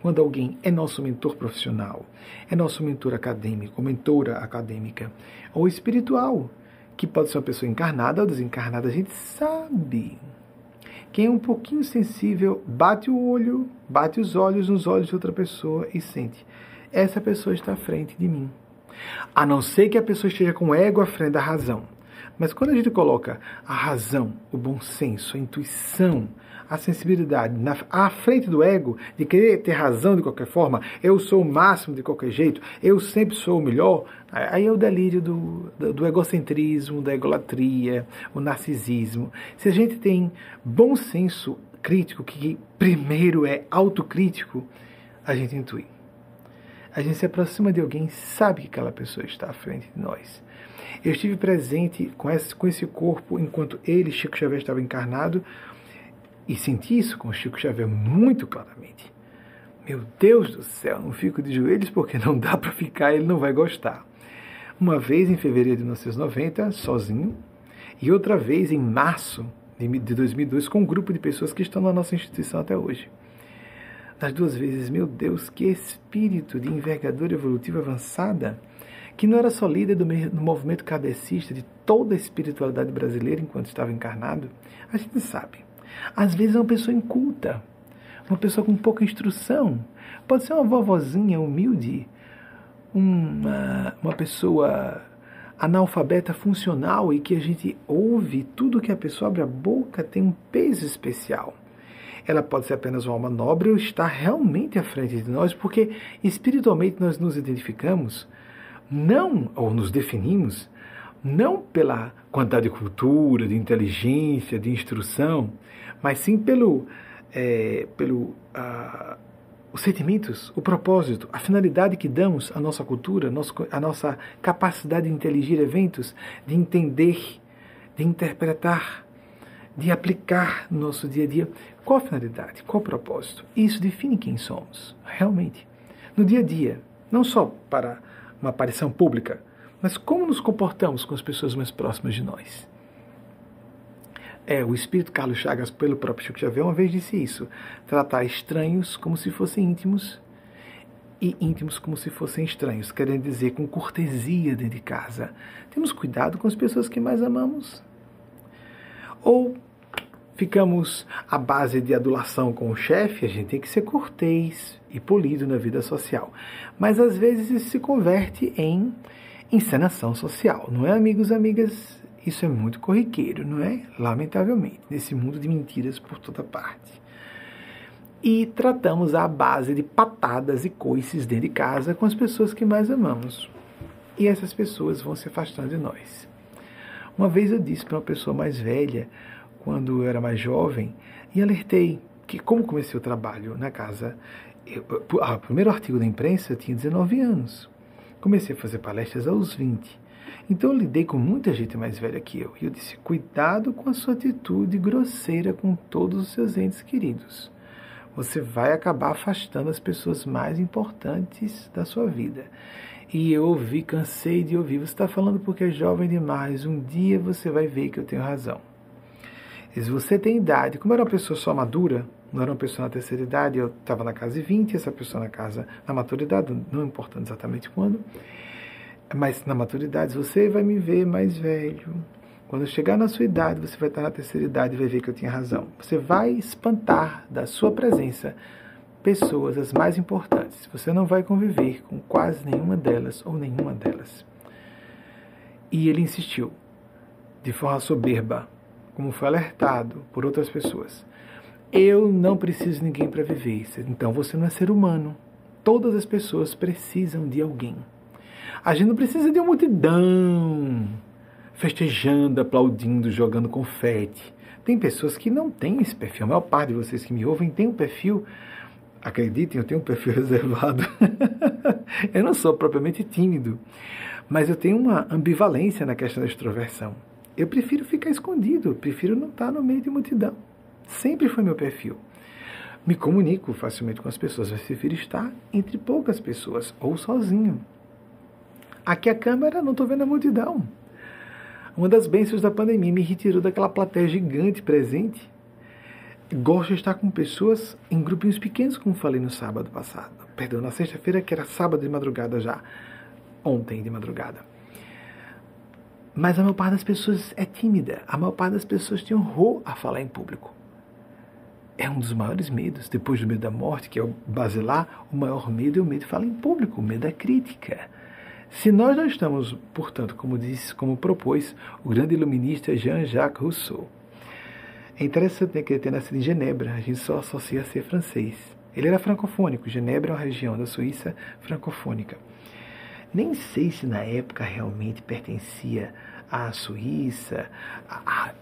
quando alguém é nosso mentor profissional, é nosso mentor acadêmico, mentora acadêmica, ou espiritual, que pode ser uma pessoa encarnada ou desencarnada, a gente sabe. Quem é um pouquinho sensível, bate o olho, bate os olhos nos olhos de outra pessoa e sente: essa pessoa está à frente de mim. A não ser que a pessoa esteja com ego à frente da razão. Mas quando a gente coloca a razão, o bom senso, a intuição, a sensibilidade na, à frente do ego, de querer ter razão de qualquer forma, eu sou o máximo de qualquer jeito, eu sempre sou o melhor, aí é o delírio do, do, do egocentrismo, da egolatria, o narcisismo. Se a gente tem bom senso crítico, que primeiro é autocrítico, a gente intui. A gente se aproxima de alguém, sabe que aquela pessoa está à frente de nós. Eu estive presente com esse, com esse corpo enquanto ele, Chico Xavier, estava encarnado e senti isso com Chico Xavier muito claramente. Meu Deus do céu, não fico de joelhos porque não dá para ficar, ele não vai gostar. Uma vez em fevereiro de 1990, sozinho, e outra vez em março de 2002 com um grupo de pessoas que estão na nossa instituição até hoje. Das duas vezes, meu Deus, que espírito de envergadura evolutiva avançada que não era só líder do, do movimento kardecista de toda a espiritualidade brasileira enquanto estava encarnado, a gente sabe. Às vezes é uma pessoa inculta, uma pessoa com pouca instrução. Pode ser uma vovozinha humilde, uma, uma pessoa analfabeta funcional e que a gente ouve, tudo que a pessoa abre a boca tem um peso especial. Ela pode ser apenas uma alma nobre ou estar realmente à frente de nós, porque espiritualmente nós nos identificamos não, ou nos definimos, não pela quantidade de cultura, de inteligência, de instrução, mas sim pelo, é, pelo uh, os sentimentos, o propósito, a finalidade que damos à nossa cultura, a nossa capacidade de inteligir eventos, de entender, de interpretar, de aplicar no nosso dia a dia. Qual a finalidade? Qual o propósito? Isso define quem somos, realmente. No dia a dia, não só para uma aparição pública, mas como nos comportamos com as pessoas mais próximas de nós. É, o espírito Carlos Chagas, pelo próprio Chico Xavier, uma vez disse isso: tratar estranhos como se fossem íntimos e íntimos como se fossem estranhos, querendo dizer com cortesia dentro de casa. Temos cuidado com as pessoas que mais amamos. Ou ficamos à base de adulação com o chefe, a gente tem que ser cortês e polido na vida social. Mas às vezes isso se converte em encenação social, não é, amigos amigas? Isso é muito corriqueiro, não é? Lamentavelmente, nesse mundo de mentiras por toda parte. E tratamos à base de patadas e coices dentro de casa com as pessoas que mais amamos. E essas pessoas vão se afastando de nós. Uma vez eu disse para uma pessoa mais velha, quando eu era mais jovem, e alertei que, como comecei o trabalho na casa, ah, o primeiro artigo da imprensa eu tinha 19 anos. Comecei a fazer palestras aos 20. Então eu lidei com muita gente mais velha que eu. E eu disse: cuidado com a sua atitude grosseira com todos os seus entes queridos. Você vai acabar afastando as pessoas mais importantes da sua vida. E eu ouvi, cansei de ouvir. Você está falando porque é jovem demais. Um dia você vai ver que eu tenho razão. E se você tem idade, como era uma pessoa só madura, não era uma pessoa na terceira idade, eu estava na casa de 20, essa pessoa na casa na maturidade, não importando exatamente quando, mas na maturidade você vai me ver mais velho. Quando chegar na sua idade, você vai estar na terceira idade e vai ver que eu tinha razão. Você vai espantar da sua presença pessoas as mais importantes. Você não vai conviver com quase nenhuma delas ou nenhuma delas. E ele insistiu, de forma soberba, como foi alertado por outras pessoas. Eu não preciso de ninguém para viver. Então você não é ser humano. Todas as pessoas precisam de alguém. A gente não precisa de uma multidão festejando, aplaudindo, jogando confete. Tem pessoas que não têm esse perfil. A maior parte de vocês que me ouvem tem um perfil. Acreditem, eu tenho um perfil (laughs) reservado. eu não sou propriamente tímido, mas eu tenho uma ambivalência na questão da extroversão. Eu prefiro ficar escondido, prefiro não estar no meio de multidão. Sempre foi meu perfil. me comunico facilmente com as pessoas, mas prefiro estar entre poucas pessoas ou sozinho. Aqui a câmera, não estou vendo a multidão. Uma das bênçãos da pandemia me retirou daquela plateia gigante presente. Gosto de estar com pessoas em grupinhos pequenos, como falei no sábado passado. Perdão, na sexta-feira, que era sábado de madrugada já. Ontem de madrugada. Mas a maior parte das pessoas é tímida. A maior parte das pessoas tem horror a falar em público. É um dos maiores medos. Depois do medo da morte, que é o basilar, o maior medo é o medo de falar em público, o medo da crítica. Se nós não estamos, portanto, como disse, como propôs o grande iluminista Jean-Jacques Rousseau, é interessante né, que ele tenha nascido em Genebra, a gente só associa a ser francês. Ele era francofônico, Genebra é uma região da Suíça francofônica. Nem sei se na época realmente pertencia à Suíça.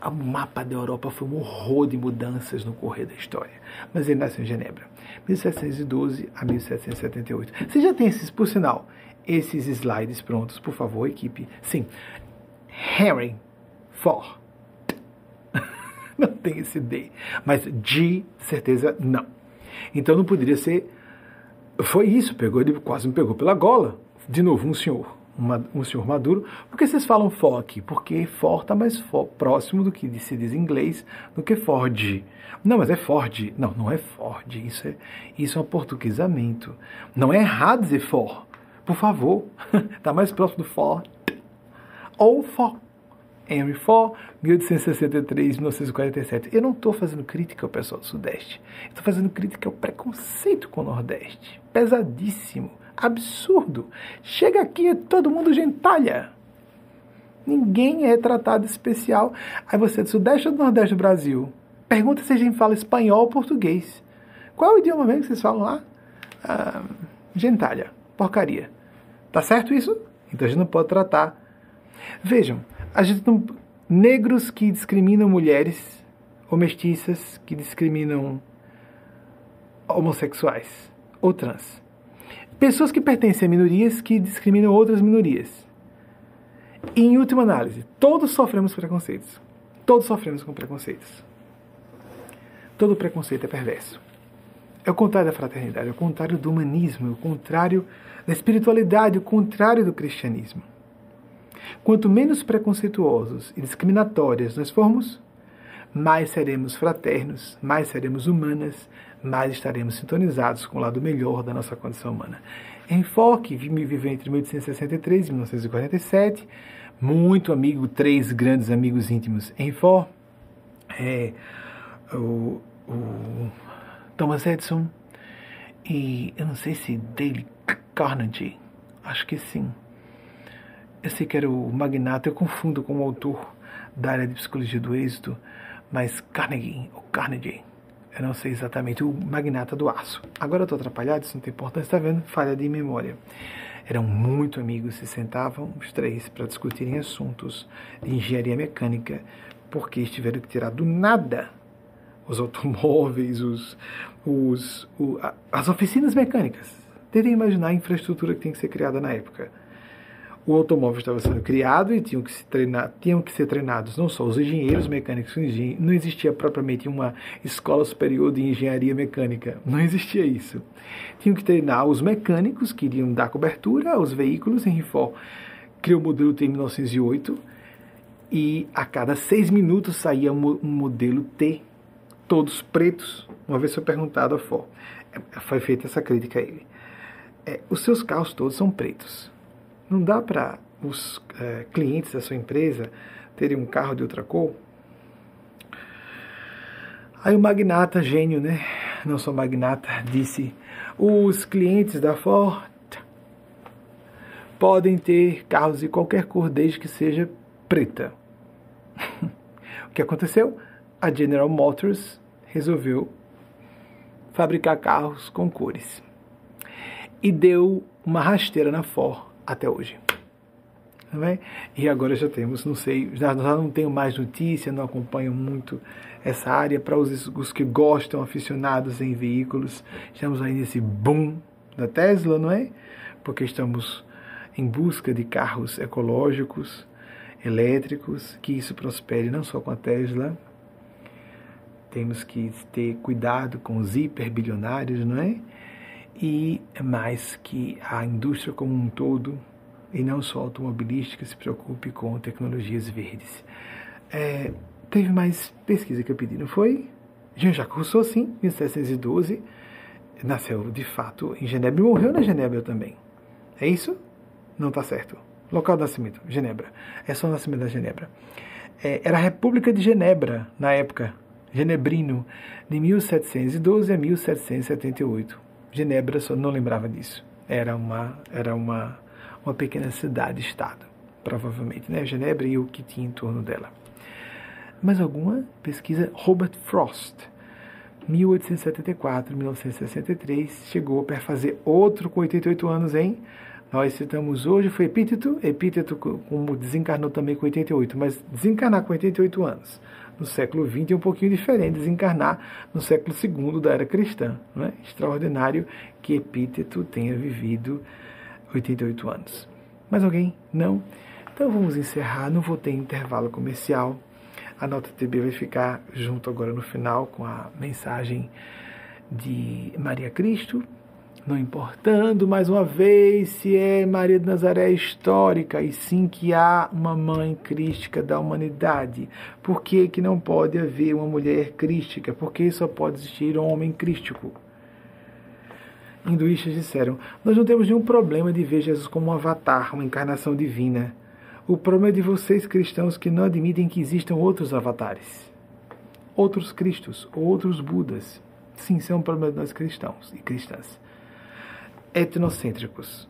O mapa da Europa foi um horror de mudanças no correr da história. Mas ele nasceu em Genebra, 1712 a 1778. Você já tem esses, por sinal, esses slides prontos, por favor, equipe? Sim. Henry Ford. (laughs) não tem esse D. Mas de certeza não. Então não poderia ser. Foi isso, pegou, ele quase me pegou pela gola de novo, um senhor, um senhor maduro. Por que vocês falam aqui? Porque for está mais próximo do que se diz em inglês do que Ford. Não, mas é Ford. Não, não é Ford. Isso é, isso é um portuguesamento. Não é errado dizer for. Por favor. Está (laughs) mais próximo do for. Ou for. Henry Ford, 1863, 1947. Eu não estou fazendo crítica ao pessoal do Sudeste. Estou fazendo crítica ao preconceito com o Nordeste. Pesadíssimo absurdo. Chega aqui todo mundo gentalha. Ninguém é tratado especial. Aí você é do Sudeste ou do Nordeste do Brasil? Pergunta se a gente fala espanhol ou português. Qual é o idioma mesmo que vocês falam lá? Ah, gentalha. Porcaria. Tá certo isso? Então a gente não pode tratar. Vejam, a gente não. Negros que discriminam mulheres ou mestiças que discriminam homossexuais ou trans. Pessoas que pertencem a minorias que discriminam outras minorias. E, em última análise, todos sofremos preconceitos. Todos sofremos com preconceitos. Todo preconceito é perverso. É o contrário da fraternidade, é o contrário do humanismo, é o contrário da espiritualidade, é o contrário do cristianismo. Quanto menos preconceituosos e discriminatórias nós formos, mais seremos fraternos, mais seremos humanas, mais estaremos sintonizados com o lado melhor da nossa condição humana. Enfoque viveu entre 1863 e 1947, muito amigo, três grandes amigos íntimos. Enfoque, é, o, o Thomas Edison e eu não sei se Dale Carnegie, acho que sim. Eu sei que era o magnata, eu confundo com o autor da área de psicologia do êxito, mas Carnegie, ou Carnegie, eu não sei exatamente, o magnata do aço. Agora eu estou atrapalhado, isso não tem importância, está vendo? Falha de memória. Eram muito amigos, se sentavam os três para discutirem assuntos de engenharia mecânica, porque estiveram que tirar do nada os automóveis, os, os, o, as oficinas mecânicas. Tentem imaginar a infraestrutura que tem que ser criada na época o automóvel estava sendo criado e tinham que, se treinar, tinham que ser treinados não só os engenheiros mecânicos, não existia propriamente uma escola superior de engenharia mecânica, (laughs) não existia isso. Tinham que treinar os mecânicos que iriam dar cobertura aos veículos. Henry Ford criou o modelo T em 1908 e a cada seis minutos saía um modelo T, todos pretos. Uma vez foi perguntado a Ford, é, foi feita essa crítica a ele. É, os seus carros todos são pretos não dá para os é, clientes da sua empresa terem um carro de outra cor? Aí o magnata, gênio, né? Não sou magnata, disse: os clientes da Ford podem ter carros de qualquer cor desde que seja preta. (laughs) o que aconteceu? A General Motors resolveu fabricar carros com cores e deu uma rasteira na Ford até hoje. Tá e agora já temos, não sei, já, já não tenho mais notícia, não acompanho muito essa área. Para os, os que gostam, aficionados em veículos, estamos aí nesse boom da Tesla, não é? Porque estamos em busca de carros ecológicos, elétricos, que isso prospere não só com a Tesla, temos que ter cuidado com os hiperbilionários, não é? E mais que a indústria como um todo, e não só automobilística, se preocupe com tecnologias verdes. É, teve mais pesquisa que eu pedi, não foi? Jean-Jacques Rousseau, sim, em 1712, nasceu de fato em Genebra e morreu na Genebra também. É isso? Não está certo. Local de nascimento, Genebra. É só o nascimento da Genebra. É, era a República de Genebra, na época, genebrino, de 1712 a 1778. Genebra só não lembrava disso. Era uma, era uma, uma pequena cidade-estado, provavelmente, né? Genebra e o que tinha em torno dela. Mais alguma pesquisa? Robert Frost, 1874, 1963, chegou para fazer outro com 88 anos, hein? Nós citamos hoje, foi Epíteto, Epíteto como desencarnou também com 88, mas desencarnar com 88 anos no século XX é um pouquinho diferente, desencarnar no século II da era cristã. Não é? Extraordinário que Epíteto tenha vivido 88 anos. Mais alguém? Não? Então vamos encerrar, não vou ter intervalo comercial. A nota TB vai ficar junto agora no final com a mensagem de Maria Cristo, não importando mais uma vez se é Maria de Nazaré histórica e sim que há uma mãe crística da humanidade. Por que, que não pode haver uma mulher crística? Por que só pode existir um homem crístico? Hinduístas disseram: Nós não temos nenhum problema de ver Jesus como um avatar, uma encarnação divina. O problema é de vocês cristãos que não admitem que existam outros avatares, outros Cristos, outros Budas. Sim, isso é um problema de nós cristãos e cristãs etnocêntricos.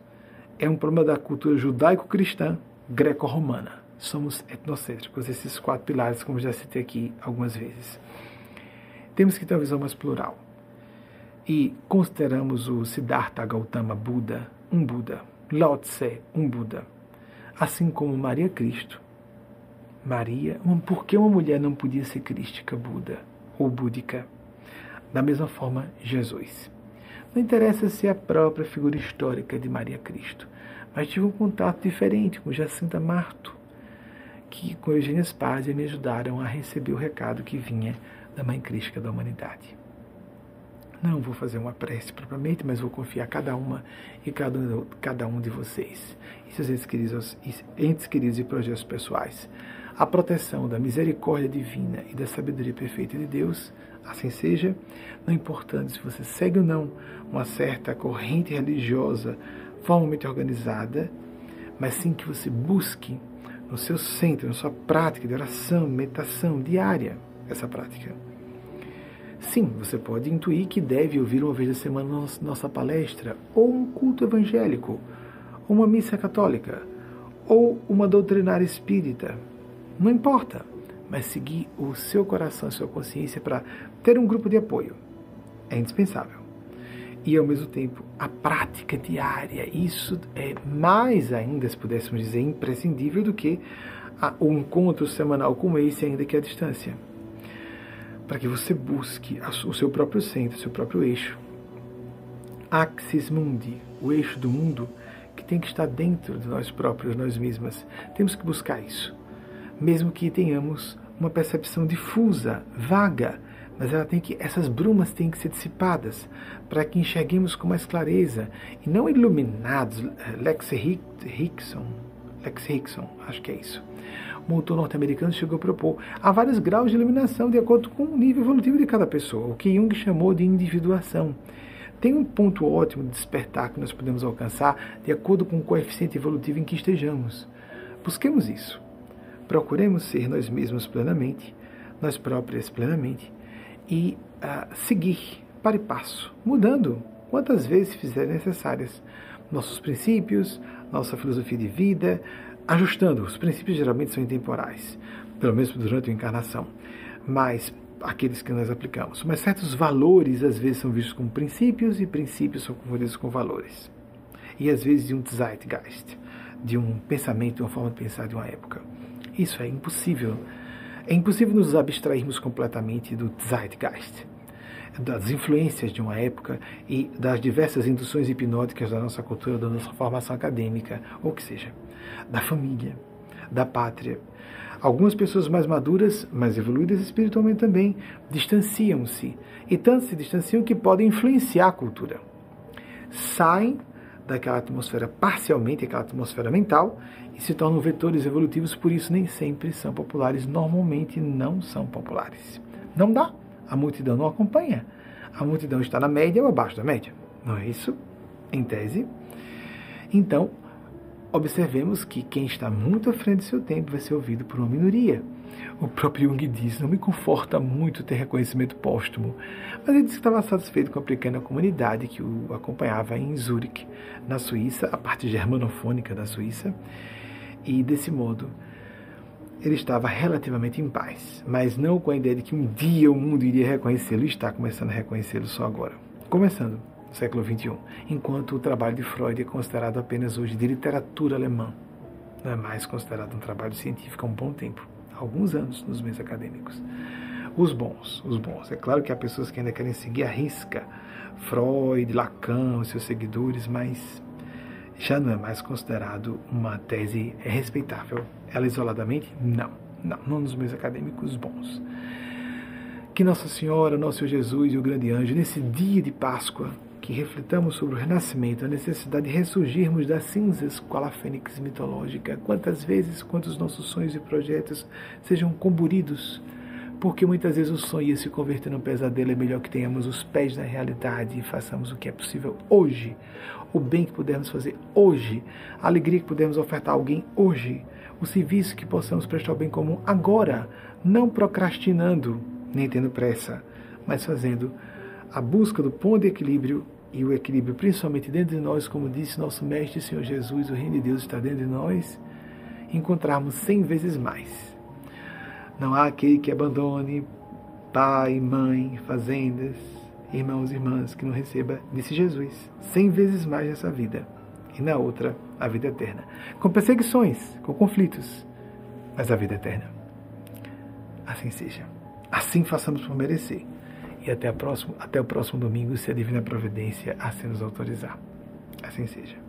É um problema da cultura judaico-cristã greco-romana. Somos etnocêntricos, esses quatro pilares, como já citei aqui algumas vezes. Temos que ter uma visão mais plural. E consideramos o Siddhartha Gautama Buda um Buda, Lao Tse um Buda, assim como Maria Cristo. Maria, por que uma mulher não podia ser crística Buda ou búdica? Da mesma forma, Jesus. Não interessa se é a própria figura histórica de Maria Cristo, mas tive um contato diferente com Jacinta Marto, que com Eugênia Spazia me ajudaram a receber o recado que vinha da Mãe Crística da Humanidade. Não vou fazer uma prece propriamente, mas vou confiar cada uma e cada, cada um de vocês e seus entes queridos, entes queridos e projetos pessoais. A proteção da misericórdia divina e da sabedoria perfeita de Deus Assim seja, não importando se você segue ou não uma certa corrente religiosa formalmente organizada, mas sim que você busque no seu centro, na sua prática de oração, meditação diária, essa prática. Sim, você pode intuir que deve ouvir uma vez a semana nossa palestra, ou um culto evangélico, ou uma missa católica, ou uma doutrinária espírita. Não importa mas seguir o seu coração, a sua consciência para ter um grupo de apoio é indispensável. E ao mesmo tempo, a prática diária, isso é mais ainda, se pudéssemos dizer, imprescindível do que o encontro semanal como esse, ainda que à distância. Para que você busque o seu próprio centro, o seu próprio eixo. Axis Mundi, o eixo do mundo, que tem que estar dentro de nós próprios, nós mesmas. Temos que buscar isso mesmo que tenhamos uma percepção difusa, vaga, mas ela tem que, essas brumas têm que ser dissipadas para que enxerguemos com mais clareza e não iluminados. Lex Hickson, Lex Hickson, acho que é isso. Um autor norte-americano chegou a propor há vários graus de iluminação de acordo com o nível evolutivo de cada pessoa, o que Jung chamou de individuação. Tem um ponto ótimo de despertar que nós podemos alcançar de acordo com o coeficiente evolutivo em que estejamos. Busquemos isso. Procuremos ser nós mesmos plenamente, nós próprias plenamente, e uh, seguir para e passo, mudando quantas vezes fizerem necessárias nossos princípios, nossa filosofia de vida, ajustando. Os princípios geralmente são intemporais, pelo menos durante a encarnação, mas aqueles que nós aplicamos. Mas certos valores às vezes são vistos como princípios e princípios são confundidos com valores. E às vezes de um zeitgeist, de um pensamento, de uma forma de pensar de uma época. Isso é impossível. É impossível nos abstrairmos completamente do Zeitgeist, das influências de uma época e das diversas induções hipnóticas da nossa cultura, da nossa formação acadêmica, ou que seja, da família, da pátria. Algumas pessoas mais maduras, mais evoluídas espiritualmente também, distanciam-se. E tanto se distanciam que podem influenciar a cultura. Saem daquela atmosfera parcialmente, aquela atmosfera mental, e se tornam vetores evolutivos, por isso nem sempre são populares, normalmente não são populares. Não dá, a multidão não acompanha. A multidão está na média ou abaixo da média. Não é isso? Em tese. Então, observemos que quem está muito à frente do seu tempo vai ser ouvido por uma minoria. O próprio Jung diz: não me conforta muito ter reconhecimento póstumo, mas ele disse que estava satisfeito com a pequena comunidade que o acompanhava em Zurich, na Suíça, a parte germanofônica da Suíça, e desse modo ele estava relativamente em paz, mas não com a ideia de que um dia o mundo iria reconhecê-lo e está começando a reconhecê-lo só agora. Começando no século XXI, enquanto o trabalho de Freud é considerado apenas hoje de literatura alemã, não é mais considerado um trabalho científico há um bom tempo, alguns anos nos meios acadêmicos. Os bons, os bons. É claro que há pessoas que ainda querem seguir a risca Freud, Lacan, os seus seguidores, mas já não é mais considerado uma tese respeitável. Ela isoladamente, não. Não, não nos meios acadêmicos bons. Que Nossa Senhora, Nosso Jesus e o grande anjo, nesse dia de Páscoa, que reflitamos sobre o renascimento, a necessidade de ressurgirmos das cinzas qual a fênix mitológica, quantas vezes, quantos nossos sonhos e projetos sejam comburidos, porque muitas vezes o sonho se converter num pesadelo, é melhor que tenhamos os pés na realidade e façamos o que é possível hoje, o bem que pudermos fazer hoje, a alegria que pudermos ofertar a alguém hoje, o serviço que possamos prestar ao bem comum agora, não procrastinando, nem tendo pressa, mas fazendo a busca do ponto de equilíbrio e o equilíbrio, principalmente dentro de nós, como disse nosso Mestre Senhor Jesus, o Reino de Deus está dentro de nós, encontrarmos cem vezes mais. Não há aquele que abandone pai, mãe, fazendas, irmãos e irmãs, que não receba, disse Jesus, cem vezes mais nessa vida e na outra, a vida eterna. Com perseguições, com conflitos, mas a vida eterna. Assim seja. Assim façamos por merecer e até, próximo, até o próximo domingo, se a Divina Providência assim nos autorizar. Assim seja.